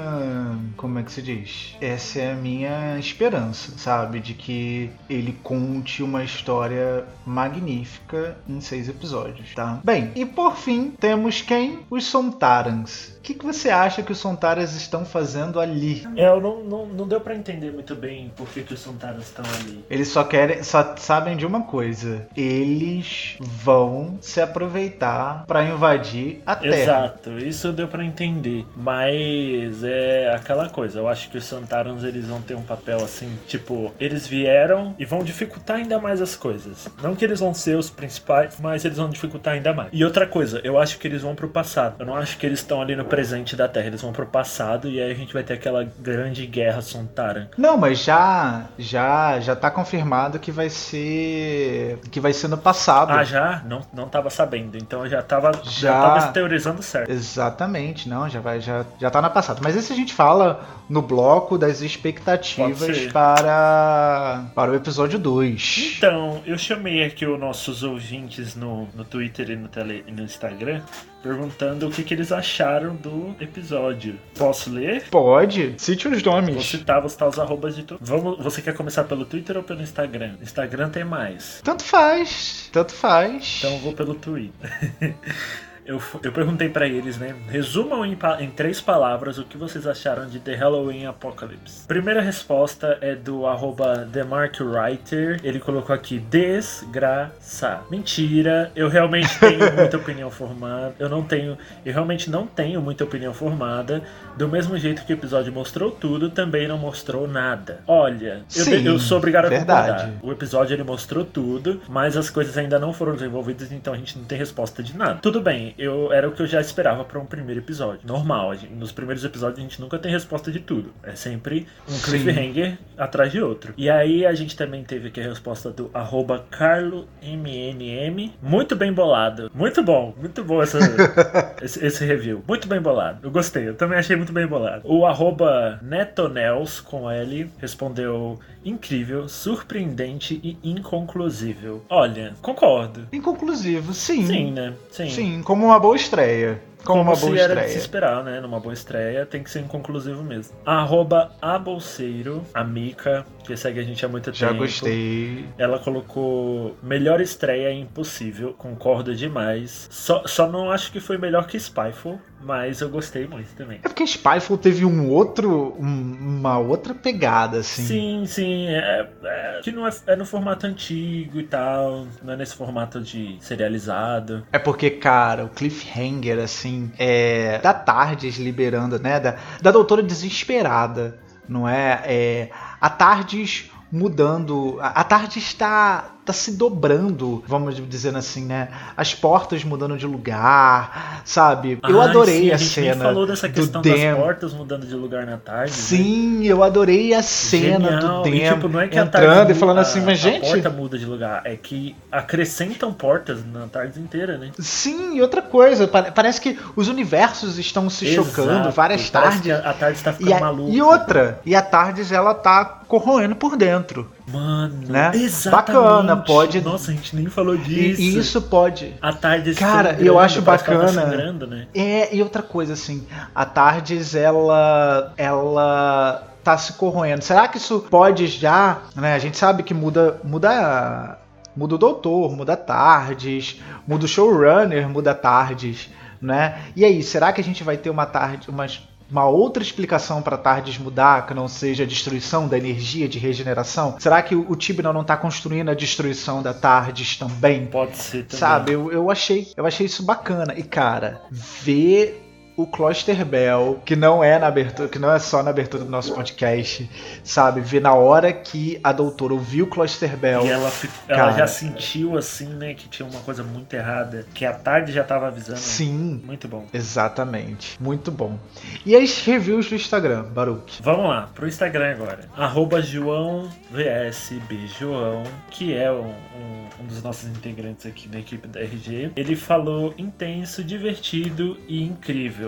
Como é que se diz? Essa é a minha esperança, sabe? De que ele conte uma história magnífica em seis episódios, tá? Bem, e por fim, temos quem? Os Sontarans. O que, que você acha que os Sontarans estão fazendo ali? É, eu não, não, não deu pra entender muito bem por que, que os Sontarans estão ali. Eles só querem, só sabem de uma coisa. coisa. Eles vão se aproveitar para invadir a Terra. Exato, isso deu para entender. Mas é aquela coisa, eu acho que os Santarans eles vão ter um papel assim, tipo, eles vieram e vão dificultar ainda mais as coisas. Não que eles vão ser os principais, mas eles vão dificultar ainda mais. E outra coisa, eu acho que eles vão pro passado. Eu não acho que eles estão ali no presente da Terra, eles vão pro passado e aí a gente vai ter aquela grande guerra Sontaran. Não, mas já já já tá confirmado que vai ser que vai ser no passado. Ah, já? Não, não tava sabendo. Então eu já tava já, já tava teorizando certo. Exatamente, não, já vai já já tá no passado. Mas esse a gente fala no bloco das expectativas para para o episódio 2. Então, eu chamei aqui os nossos ouvintes no, no Twitter e no, tele, e no Instagram perguntando o que, que eles acharam do episódio. Posso ler? Pode. Cite os nomes. Vou citar, os arrobas de tudo. Vamos, você quer começar pelo Twitter ou pelo Instagram? Instagram tem mais. Tanto faz. Tanto faz. Então eu vou pelo Twitter. [laughs] eu, eu perguntei para eles, né? Resumam em, em, três palavras o que vocês acharam de The Halloween Apocalypse. Primeira resposta é do arroba TheMarkWriter. Ele colocou aqui desgraça. Mentira, eu realmente tenho [laughs] muita opinião formada. Eu não tenho, eu realmente não tenho muita opinião formada. Do mesmo jeito que o episódio mostrou tudo, também não mostrou nada. Olha, eu, Sim, eu sou obrigado verdade. a concordar. O episódio ele mostrou tudo, mas as coisas ainda não foram desenvolvidas, então a gente não tem resposta de nada. Tudo bem, eu era o que eu já esperava para um primeiro episódio. Normal, gente, nos primeiros episódios a gente nunca tem resposta de tudo. É sempre um cliffhanger atrás de outro. E aí a gente também teve aqui a resposta do arroba CarloMNM. Muito bem bolado. Muito bom, muito bom essa, [laughs] esse, esse, review. Muito bem bolado. Eu gostei, eu também achei muito bem bolado. O arroba Netonels com L respondeu incrível, surpreendente e inconclusível. Olha, concordo. Inconclusivo, sim. Sim, né? Sim. Sim, como uma boa estreia. Como, Como uma se boa era estreia. de se esperar, né? Numa boa estreia tem que ser inconclusivo mesmo. Arroba a Bolseiro, a Mica, que segue a gente há muito Já tempo. gostei. Ela colocou melhor estreia é impossível, concordo demais. Só, só não acho que foi melhor que Spyful, mas eu gostei muito também. É porque Spyful teve um outro, um- uma outra pegada, assim. Sim, sim, é, é- que não é, é no formato antigo e tal, não é nesse formato de serializado. É porque, cara, o cliffhanger, assim, é. Da Tardes liberando, né? Da, da doutora desesperada, não é? é a Tardes mudando. A, a Tardes está tá se dobrando, vamos dizendo assim, né? As portas mudando de lugar, sabe? Eu Ai, adorei sim, a, a gente cena. falou dessa questão das portas mudando de lugar na tarde. né? Sim, eu adorei a cena Genial. do E, Dem tipo, não é que a entrando tarde e falando assim, mas a gente. porta muda de lugar, é que acrescentam portas na tarde inteira, né? Sim, e outra coisa, pa- parece que os universos estão se chocando, Exato. várias Parece tardes. A, a tarde está ficando E, a- maluca. e outra, e a Tardes ela tá corroendo por dentro. Mano, Né? exatamente. Bacana, pode- Nossa, a gente nem falou disso. e isso pode. A tarde Cara, eu acho ela tá bacana. sangrando, né? É, e outra coisa assim, a Tardes ela ela tá se corroendo. Será que isso pode já, né? A gente sabe que muda muda muda o doutor, muda a Tardes, muda o showrunner, muda a Tardes, né? E aí, será que a gente vai ter uma tarde, uma, uma outra explicação para Tardes mudar, que não seja a destruição da energia de regeneração? Será que o, o não tá construindo a destruição da Tardes também? Pode ser também. Sabe, eu, eu achei, eu achei isso bacana. E cara, ver o Closter Bell, que não é na abertura, que não é só na abertura do nosso podcast, sabe, ver na hora que a doutora ouviu o Closter Bell. E ela, ela já sentiu assim, né, que tinha uma coisa muito errada, que a tarde já tava avisando. Sim, Muito bom. exatamente. Muito bom. E as reviews do Instagram, Baruch? Vamos lá, pro Instagram agora. Arroba João VSB João, que é um, um- um dos nossos integrantes aqui da equipe da RG. Ele falou intenso, divertido e incrível.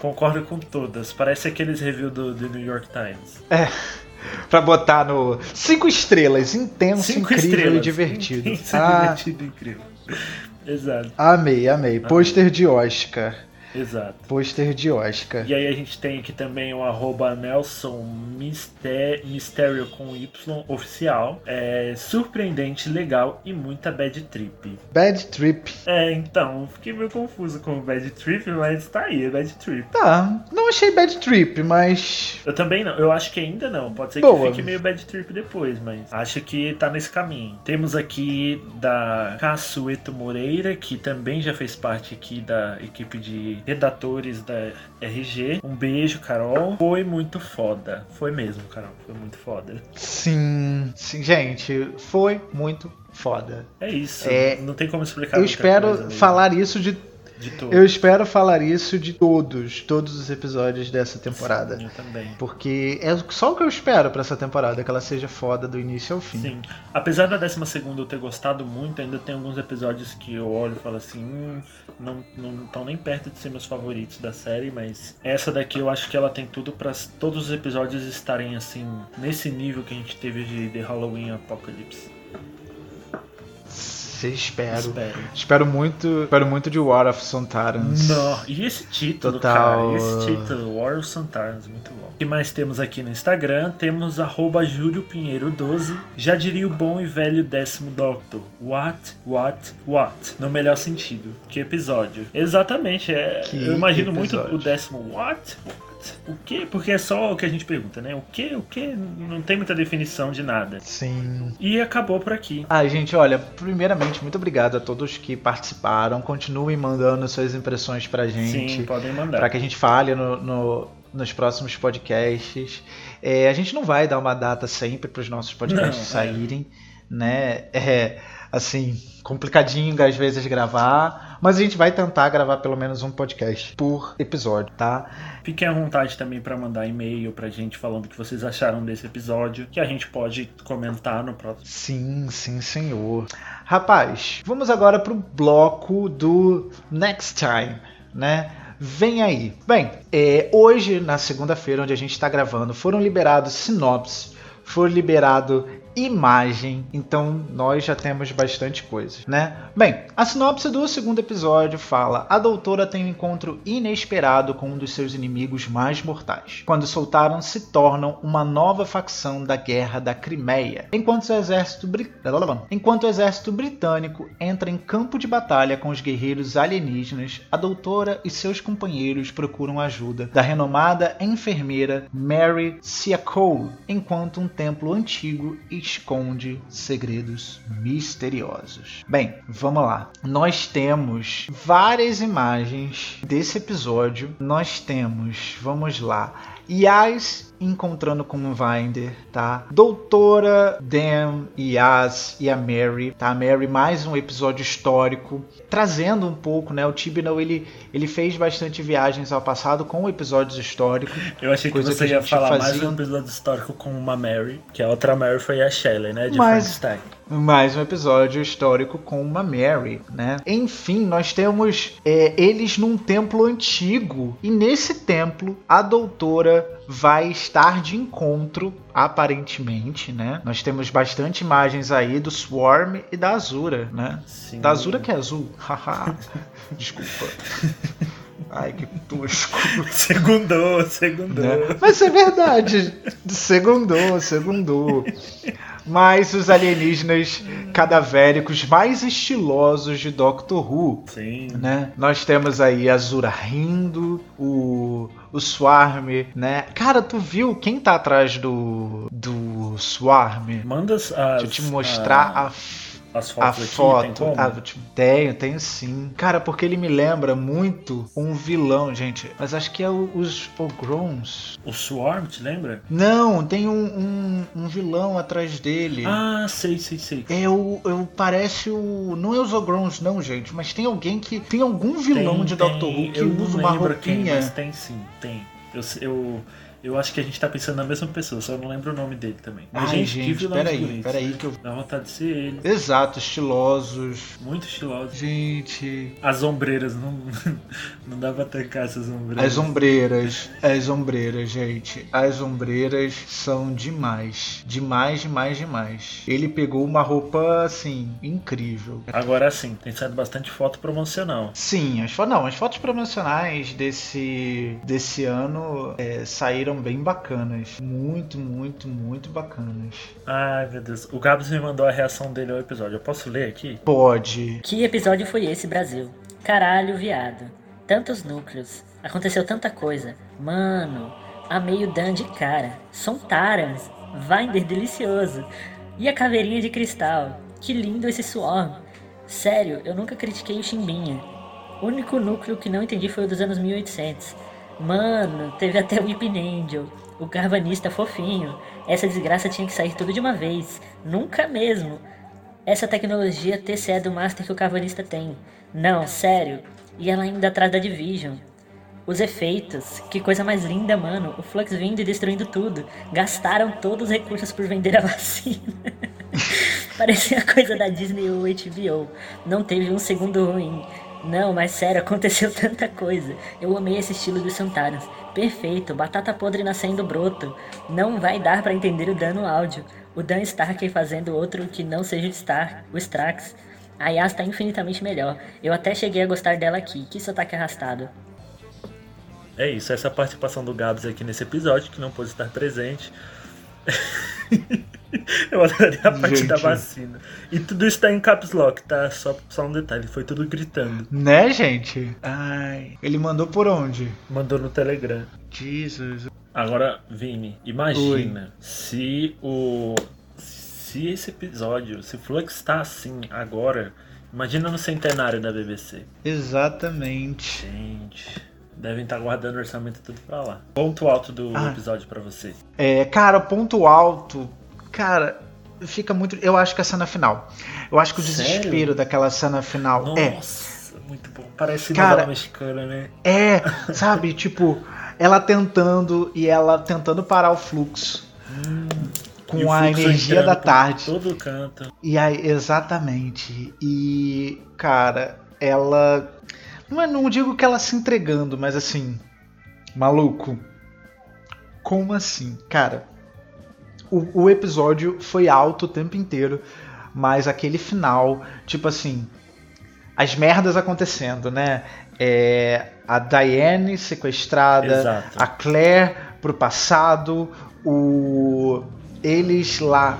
Concordo com todas. Parece aqueles reviews do, do New York Times. Pra botar no cinco estrelas, intenso, Cinco incrível estrelas. [laughs] e divertido. Intenso, Ah, divertido e incrível. Exato. amei, amei. Pôster de Oscar. Exato. Pôster de Oscar. E aí a gente tem aqui também o arroba Nelson Mistério com Y oficial. É surpreendente, legal e muita bad trip. Bad Trip. É, então, fiquei meio confuso com o bad trip, mas tá aí, é bad trip. Tá, não achei Bad Trip, mas. Eu também não, eu acho que ainda não. Pode ser Boa. que fique meio bad trip depois, mas acho que tá nesse caminho. Temos aqui da Cassueto Moreira, que também já fez parte aqui da equipe de redatores da RG. Um beijo, Carol. Foi muito foda. Foi mesmo, Carol. Foi muito foda. Sim, sim, gente, foi muito foda. É isso. É, não tem como explicar. Eu espero mesmo. falar isso de. De tudo. Eu espero falar isso de todos, todos os episódios dessa temporada. Eu também. Porque é só o que eu espero pra essa temporada, que ela seja foda do início ao fim. Sim. Apesar da 12 segunda eu ter gostado muito, ainda tem alguns episódios que eu olho e falo assim, hum, não não estão nem perto de ser meus favoritos da série, mas essa daqui eu acho que ela tem tudo pra todos os episódios estarem assim nesse nível que a gente teve de The Halloween Apocalypse. Se espero. Espero. Espero muito, espero muito de War of Sontarans. Não, e esse título, Total. cara, esse título, War of Santarns, muito bom. O que mais temos aqui no Instagram? Temos arroba Júlio Pinheiro 12. Já diria o bom e velho décimo Doctor. What, what, what? No melhor sentido. Que episódio. Exatamente, é, Que eu imagino muito episódio. o décimo what? O que? Porque é só o que a gente pergunta, né? O que? O que? Não tem muita definição de nada. Sim. E acabou por aqui. Ah, gente, olha, primeiramente, muito obrigado a todos que participaram. Continuem mandando suas impressões pra gente. Sim, podem mandar. para que a gente fale no- no- nos próximos podcasts. É, a gente não vai dar uma data sempre para os nossos podcasts Não, é. saírem, né? É assim complicadinho às vezes gravar, mas a gente vai tentar gravar pelo menos um podcast por episódio, tá? Fiquem à vontade também para mandar e-mail pra gente falando o que vocês acharam desse episódio, que a gente pode comentar no próximo. Sim, sim, senhor. Rapaz, vamos agora pro bloco do Next Time, né? Vem aí. Bem, é, hoje, na segunda-feira, onde a gente está gravando, foram liberados sinopse, foi liberado imagem, então nós já temos bastante coisa, né? Bem, a sinopse do segundo episódio fala: a doutora tem um encontro inesperado com um dos seus inimigos mais mortais. Quando soltaram, se tornam uma nova facção da Guerra da Crimeia, enquanto o exército bri- enquanto o exército britânico entra em campo de batalha com os guerreiros alienígenas, a doutora e seus companheiros procuram ajuda da renomada enfermeira Mary Siakou, enquanto um templo antigo esconde segredos misteriosos. Bem, vamos lá. Nós temos várias imagens desse episódio. Nós temos, vamos lá, Yas encontrando com o Vinder, tá? Doutora, Dan, Yas e a Mary, tá? A Mary mais um episódio histórico, trazendo um pouco, né? O Tibnall, ele, ele fez bastante viagens ao passado com episódios históricos. Eu achei que você que ia falar mais fazia- um episódio histórico com uma Mary, que a outra Mary foi a Shelley, né? De Mas- Frankenstein. Mais um episódio histórico com uma Mary, né? Enfim, nós temos é, eles num templo antigo. E nesse templo, a doutora vai estar de encontro, aparentemente, né? Nós temos bastante imagens aí do Swarm e da Azura, né? Sim. Da Azura que é azul. [laughs] Haha. Desculpa. [laughs] Ai, que tosco. [laughs] Segundou, segundou. né? Mas é verdade. Segundou, segundou. Mas os alienígenas cadavéricos mais estilosos de Doctor Who. Sim. Né? Nós temos aí a Azura rindo, o, o Swarm, né? Cara, tu viu quem tá atrás do, do Swarm? Manda as, Deixa eu te mostrar a, as a fotos aqui, tem foto. como? Ah, tipo, tenho, tenho sim. Cara, porque ele me lembra muito um vilão, gente. Mas acho que é o- os Ogrons. O Swarm, te lembra? Não, tem um, um, um vilão atrás dele. Ah, sei, sei, sei. É o, é o. Parece o. Não é os Ogrons, não, gente. Mas tem alguém que. Tem algum vilão Tem- de tem, Doctor Who que usa uma lembro quem, roupinha. mas tem sim, tem. Eu, eu, Eu acho que a gente tá pensando na mesma pessoa, só não lembro o nome dele também. Mas, Ai, gente, gente peraí, peraí que eu... Dá vontade de ser ele. Exato, estilosos. Muito estilosos. Gente... As ombreiras, não, [laughs] não dá pra tancar essas ombreiras. As ombreiras, as ombreiras, gente. As ombreiras são demais. Demais, demais, demais. Ele pegou uma roupa, assim, incrível. Agora sim, tem saído bastante foto promocional. Sim, as, não, as fotos promocionais desse, desse ano é, saíram bem bacanas. Muito, muito, muito bacanas. Ai, meu Deus. O Gabs me mandou a reação dele ao episódio. Eu posso ler aqui? Pode. Que episódio foi esse, Brasil? Caralho, viado. Tantos núcleos. Aconteceu tanta coisa. Mano, amei o Dan de cara. São Tarans. Vinder delicioso. E a caveirinha de cristal. Que lindo esse suor. Sério, eu nunca critiquei o Chimbinha. O único núcleo que não entendi foi o dos anos 1800. Mano, teve até o Whip Angel, o carvanista fofinho. Essa desgraça tinha que sair tudo de uma vez. Nunca mesmo. Essa tecnologia TCE do Master que o carvanista tem. Não, sério. E ela ainda atrás da Division. Os efeitos, que coisa mais linda, mano. O Flux vindo e destruindo tudo. Gastaram todos os recursos por vender a [laughs] vacina. Parecia coisa da Disney ou HBO. Não teve um segundo ruim. Não, mas sério, [laughs] aconteceu tanta coisa. Eu amei esse estilo dos Santarans. Perfeito, batata podre nascendo broto. Não vai dar para entender o dano áudio. O Dan Stark fazendo outro que não seja o Star, o Strax. A Yas tá infinitamente melhor. Eu até cheguei a gostar dela aqui. Que sotaque arrastado. É isso, essa participação do Gabs aqui nesse episódio, que não pôde estar presente. [laughs] Eu adoraria a parte gente. da vacina. E tudo isso tá em caps lock, tá? Só, só um detalhe, foi tudo gritando. Né, gente? Ai. Ele mandou por onde? Mandou no Telegram. Jesus. Agora, Vini, imagina Oi. se o. Se esse episódio, se o Flux tá assim agora, imagina no centenário da BBC. Exatamente. Gente. Devem estar tá guardando o orçamento tudo pra lá. Ponto alto do ah. episódio para você. É, cara, ponto alto Cara, fica muito. Eu acho que a cena final. Eu acho que o desespero Sério? daquela cena final. É. Nossa, é. muito bom. Parece Cara, mexicana, né? É, sabe? [laughs] tipo, ela tentando e ela tentando parar o fluxo. Hum, com a energia da tarde. Todo canto. E aí, exatamente. E, cara, ela. Não, é, não digo que ela se entregando, mas assim. Maluco. Como assim? Cara, o, o episódio foi alto o tempo inteiro, mas aquele final, tipo assim, as merdas acontecendo, né? É, a Diane sequestrada, Exato. a Claire pro passado, o eles lá,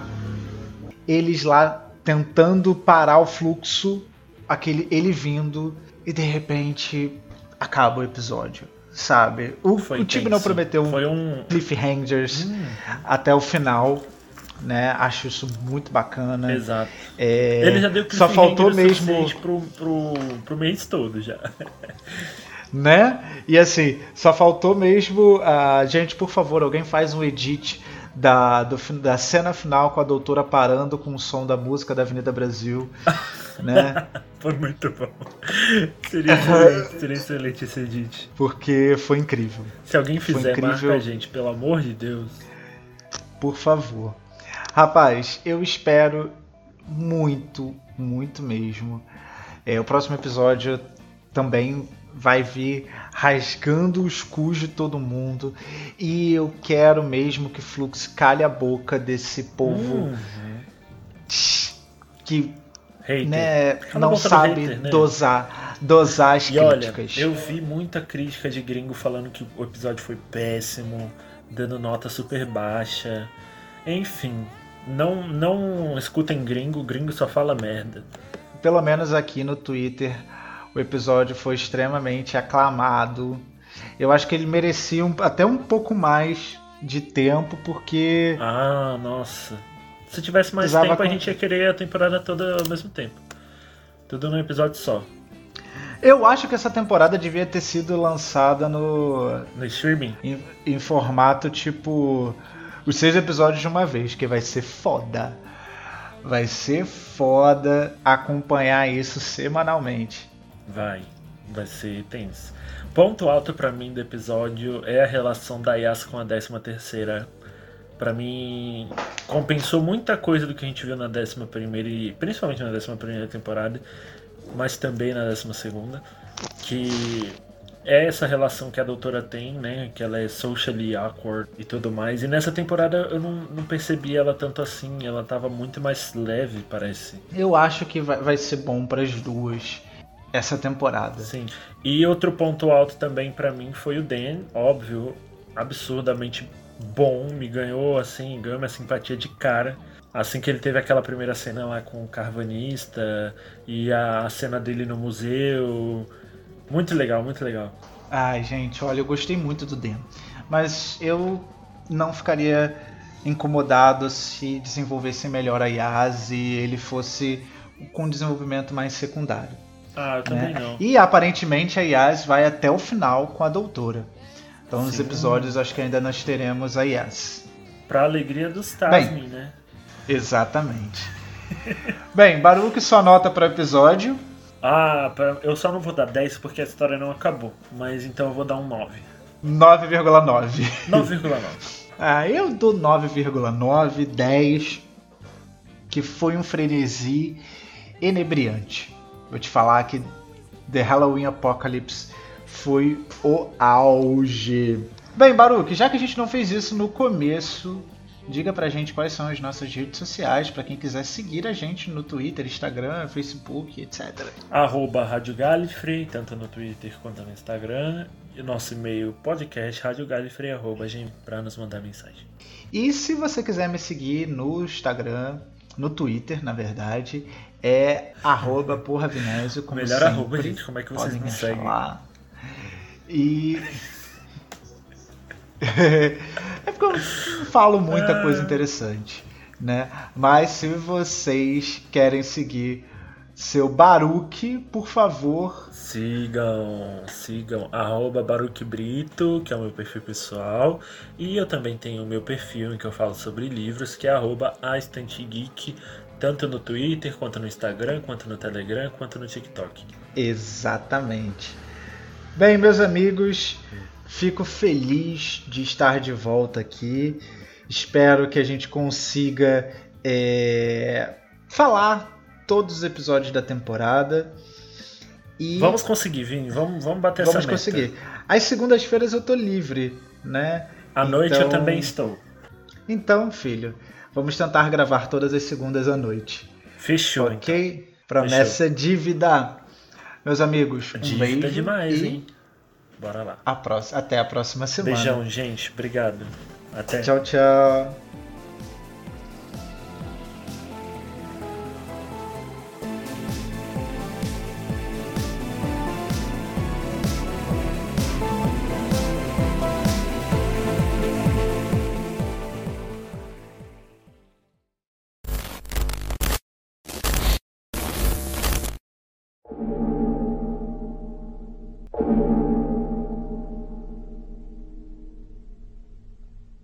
eles lá tentando parar o fluxo, aquele ele vindo e de repente acaba o episódio sabe? O, Foi o time não prometeu Foi um cliffhangers hum. até o final, né? Acho isso muito bacana. Exato. É, Ele já deu só faltou mesmo pro, pro, pro mês todo já. [laughs] né? E assim, só faltou mesmo a uh, gente, por favor, alguém faz um edit da, do, da cena final com a doutora parando com o som da música da Avenida Brasil, [laughs] né? [laughs] Foi muito bom. Seria excelente, seria excelente esse edit. Porque foi incrível. Se alguém fizer, incrível. marca a gente, pelo amor de Deus. Por favor. Rapaz, eu espero muito, muito mesmo. É, o próximo episódio também vai vir rasgando os cus de todo mundo. E eu quero mesmo que Flux calhe a boca desse povo uhum. que né, não sabe hater, né? dosar, dosar as e críticas. Olha, eu vi muita crítica de gringo falando que o episódio foi péssimo, dando nota super baixa. Enfim, não, não escutem gringo, gringo só fala merda. Pelo menos aqui no Twitter o episódio foi extremamente aclamado. Eu acho que ele merecia um, até um pouco mais de tempo, porque. Ah, nossa. Se tivesse mais tempo, a gente ia querer a temporada toda ao mesmo tempo. Tudo num episódio só. Eu acho que essa temporada devia ter sido lançada no. No streaming? Em, em formato tipo. Os seis episódios de uma vez, que vai ser foda. Vai ser foda acompanhar isso semanalmente. Vai. vai ser tenso. Ponto alto para mim do episódio é a relação da Yas com a 13 terceira. Para mim, compensou muita coisa do que a gente viu na 11 primeira e principalmente na 11 primeira temporada, mas também na 12 segunda, que é essa relação que a doutora tem, né? Que ela é socially awkward e tudo mais. E nessa temporada eu não, não percebi ela tanto assim. Ela tava muito mais leve, parece. Eu acho que vai, vai ser bom para as duas essa temporada. Sim. E outro ponto alto também para mim foi o Dan, óbvio, absurdamente bom. Me ganhou, assim, ganhou minha simpatia de cara. Assim que ele teve aquela primeira cena lá com o carvanista e a cena dele no museu muito legal, muito legal. Ai, gente, olha, eu gostei muito do Dan. Mas eu não ficaria incomodado se desenvolvesse melhor a Yas e ele fosse com um desenvolvimento mais secundário. Ah, eu também né? não. E aparentemente a Yas vai até o final com a doutora. Então Sim. nos episódios acho que ainda nós teremos a Yas. Pra alegria dos Tasmin, né? Exatamente. Bem, Baruch sua nota para o episódio. Ah, eu só não vou dar 10 porque a história não acabou. Mas então eu vou dar um 9. 9,9. 9,9. ah, eu dou 9,9, 10. Que foi um frenesi enebriante. Vou te falar que The Halloween Apocalypse foi o auge. Bem, Baruch, já que a gente não fez isso no começo Diga pra gente quais são as nossas redes sociais para quem quiser seguir a gente no Twitter, Instagram, Facebook, etc. Arroba Rádio Galifrey, tanto no Twitter quanto no Instagram. E nosso e-mail podcast radiogalifrey, para nos mandar mensagem. E se você quiser me seguir no Instagram, no Twitter, na verdade, é arroba porra Vinésio, como Melhor sempre. arroba, gente, como é que vocês me seguem? E [laughs] é porque eu não falo muita coisa interessante, né? Mas se vocês querem seguir seu Baruque, por favor. Sigam, sigam arroba Baruque Brito, que é o meu perfil pessoal. E eu também tenho o meu perfil em que eu falo sobre livros, que é arroba Geek, tanto no Twitter, quanto no Instagram, quanto no Telegram, quanto no TikTok. Exatamente. Bem, meus amigos, Fico feliz de estar de volta aqui. Espero que a gente consiga é, falar todos os episódios da temporada. E vamos conseguir, Vini. Vamos, vamos bater vamos essa meta. Vamos conseguir. Às segundas-feiras eu tô livre, né? À então... noite eu também estou. Então, filho, vamos tentar gravar todas as segundas à noite. Fechou. Ok? Então. Promessa Fechou. dívida. Meus amigos, um dívida beijo demais, e... hein? Bora lá. A próxima, até a próxima semana. Beijão, gente. Obrigado. Até. Tchau, tchau.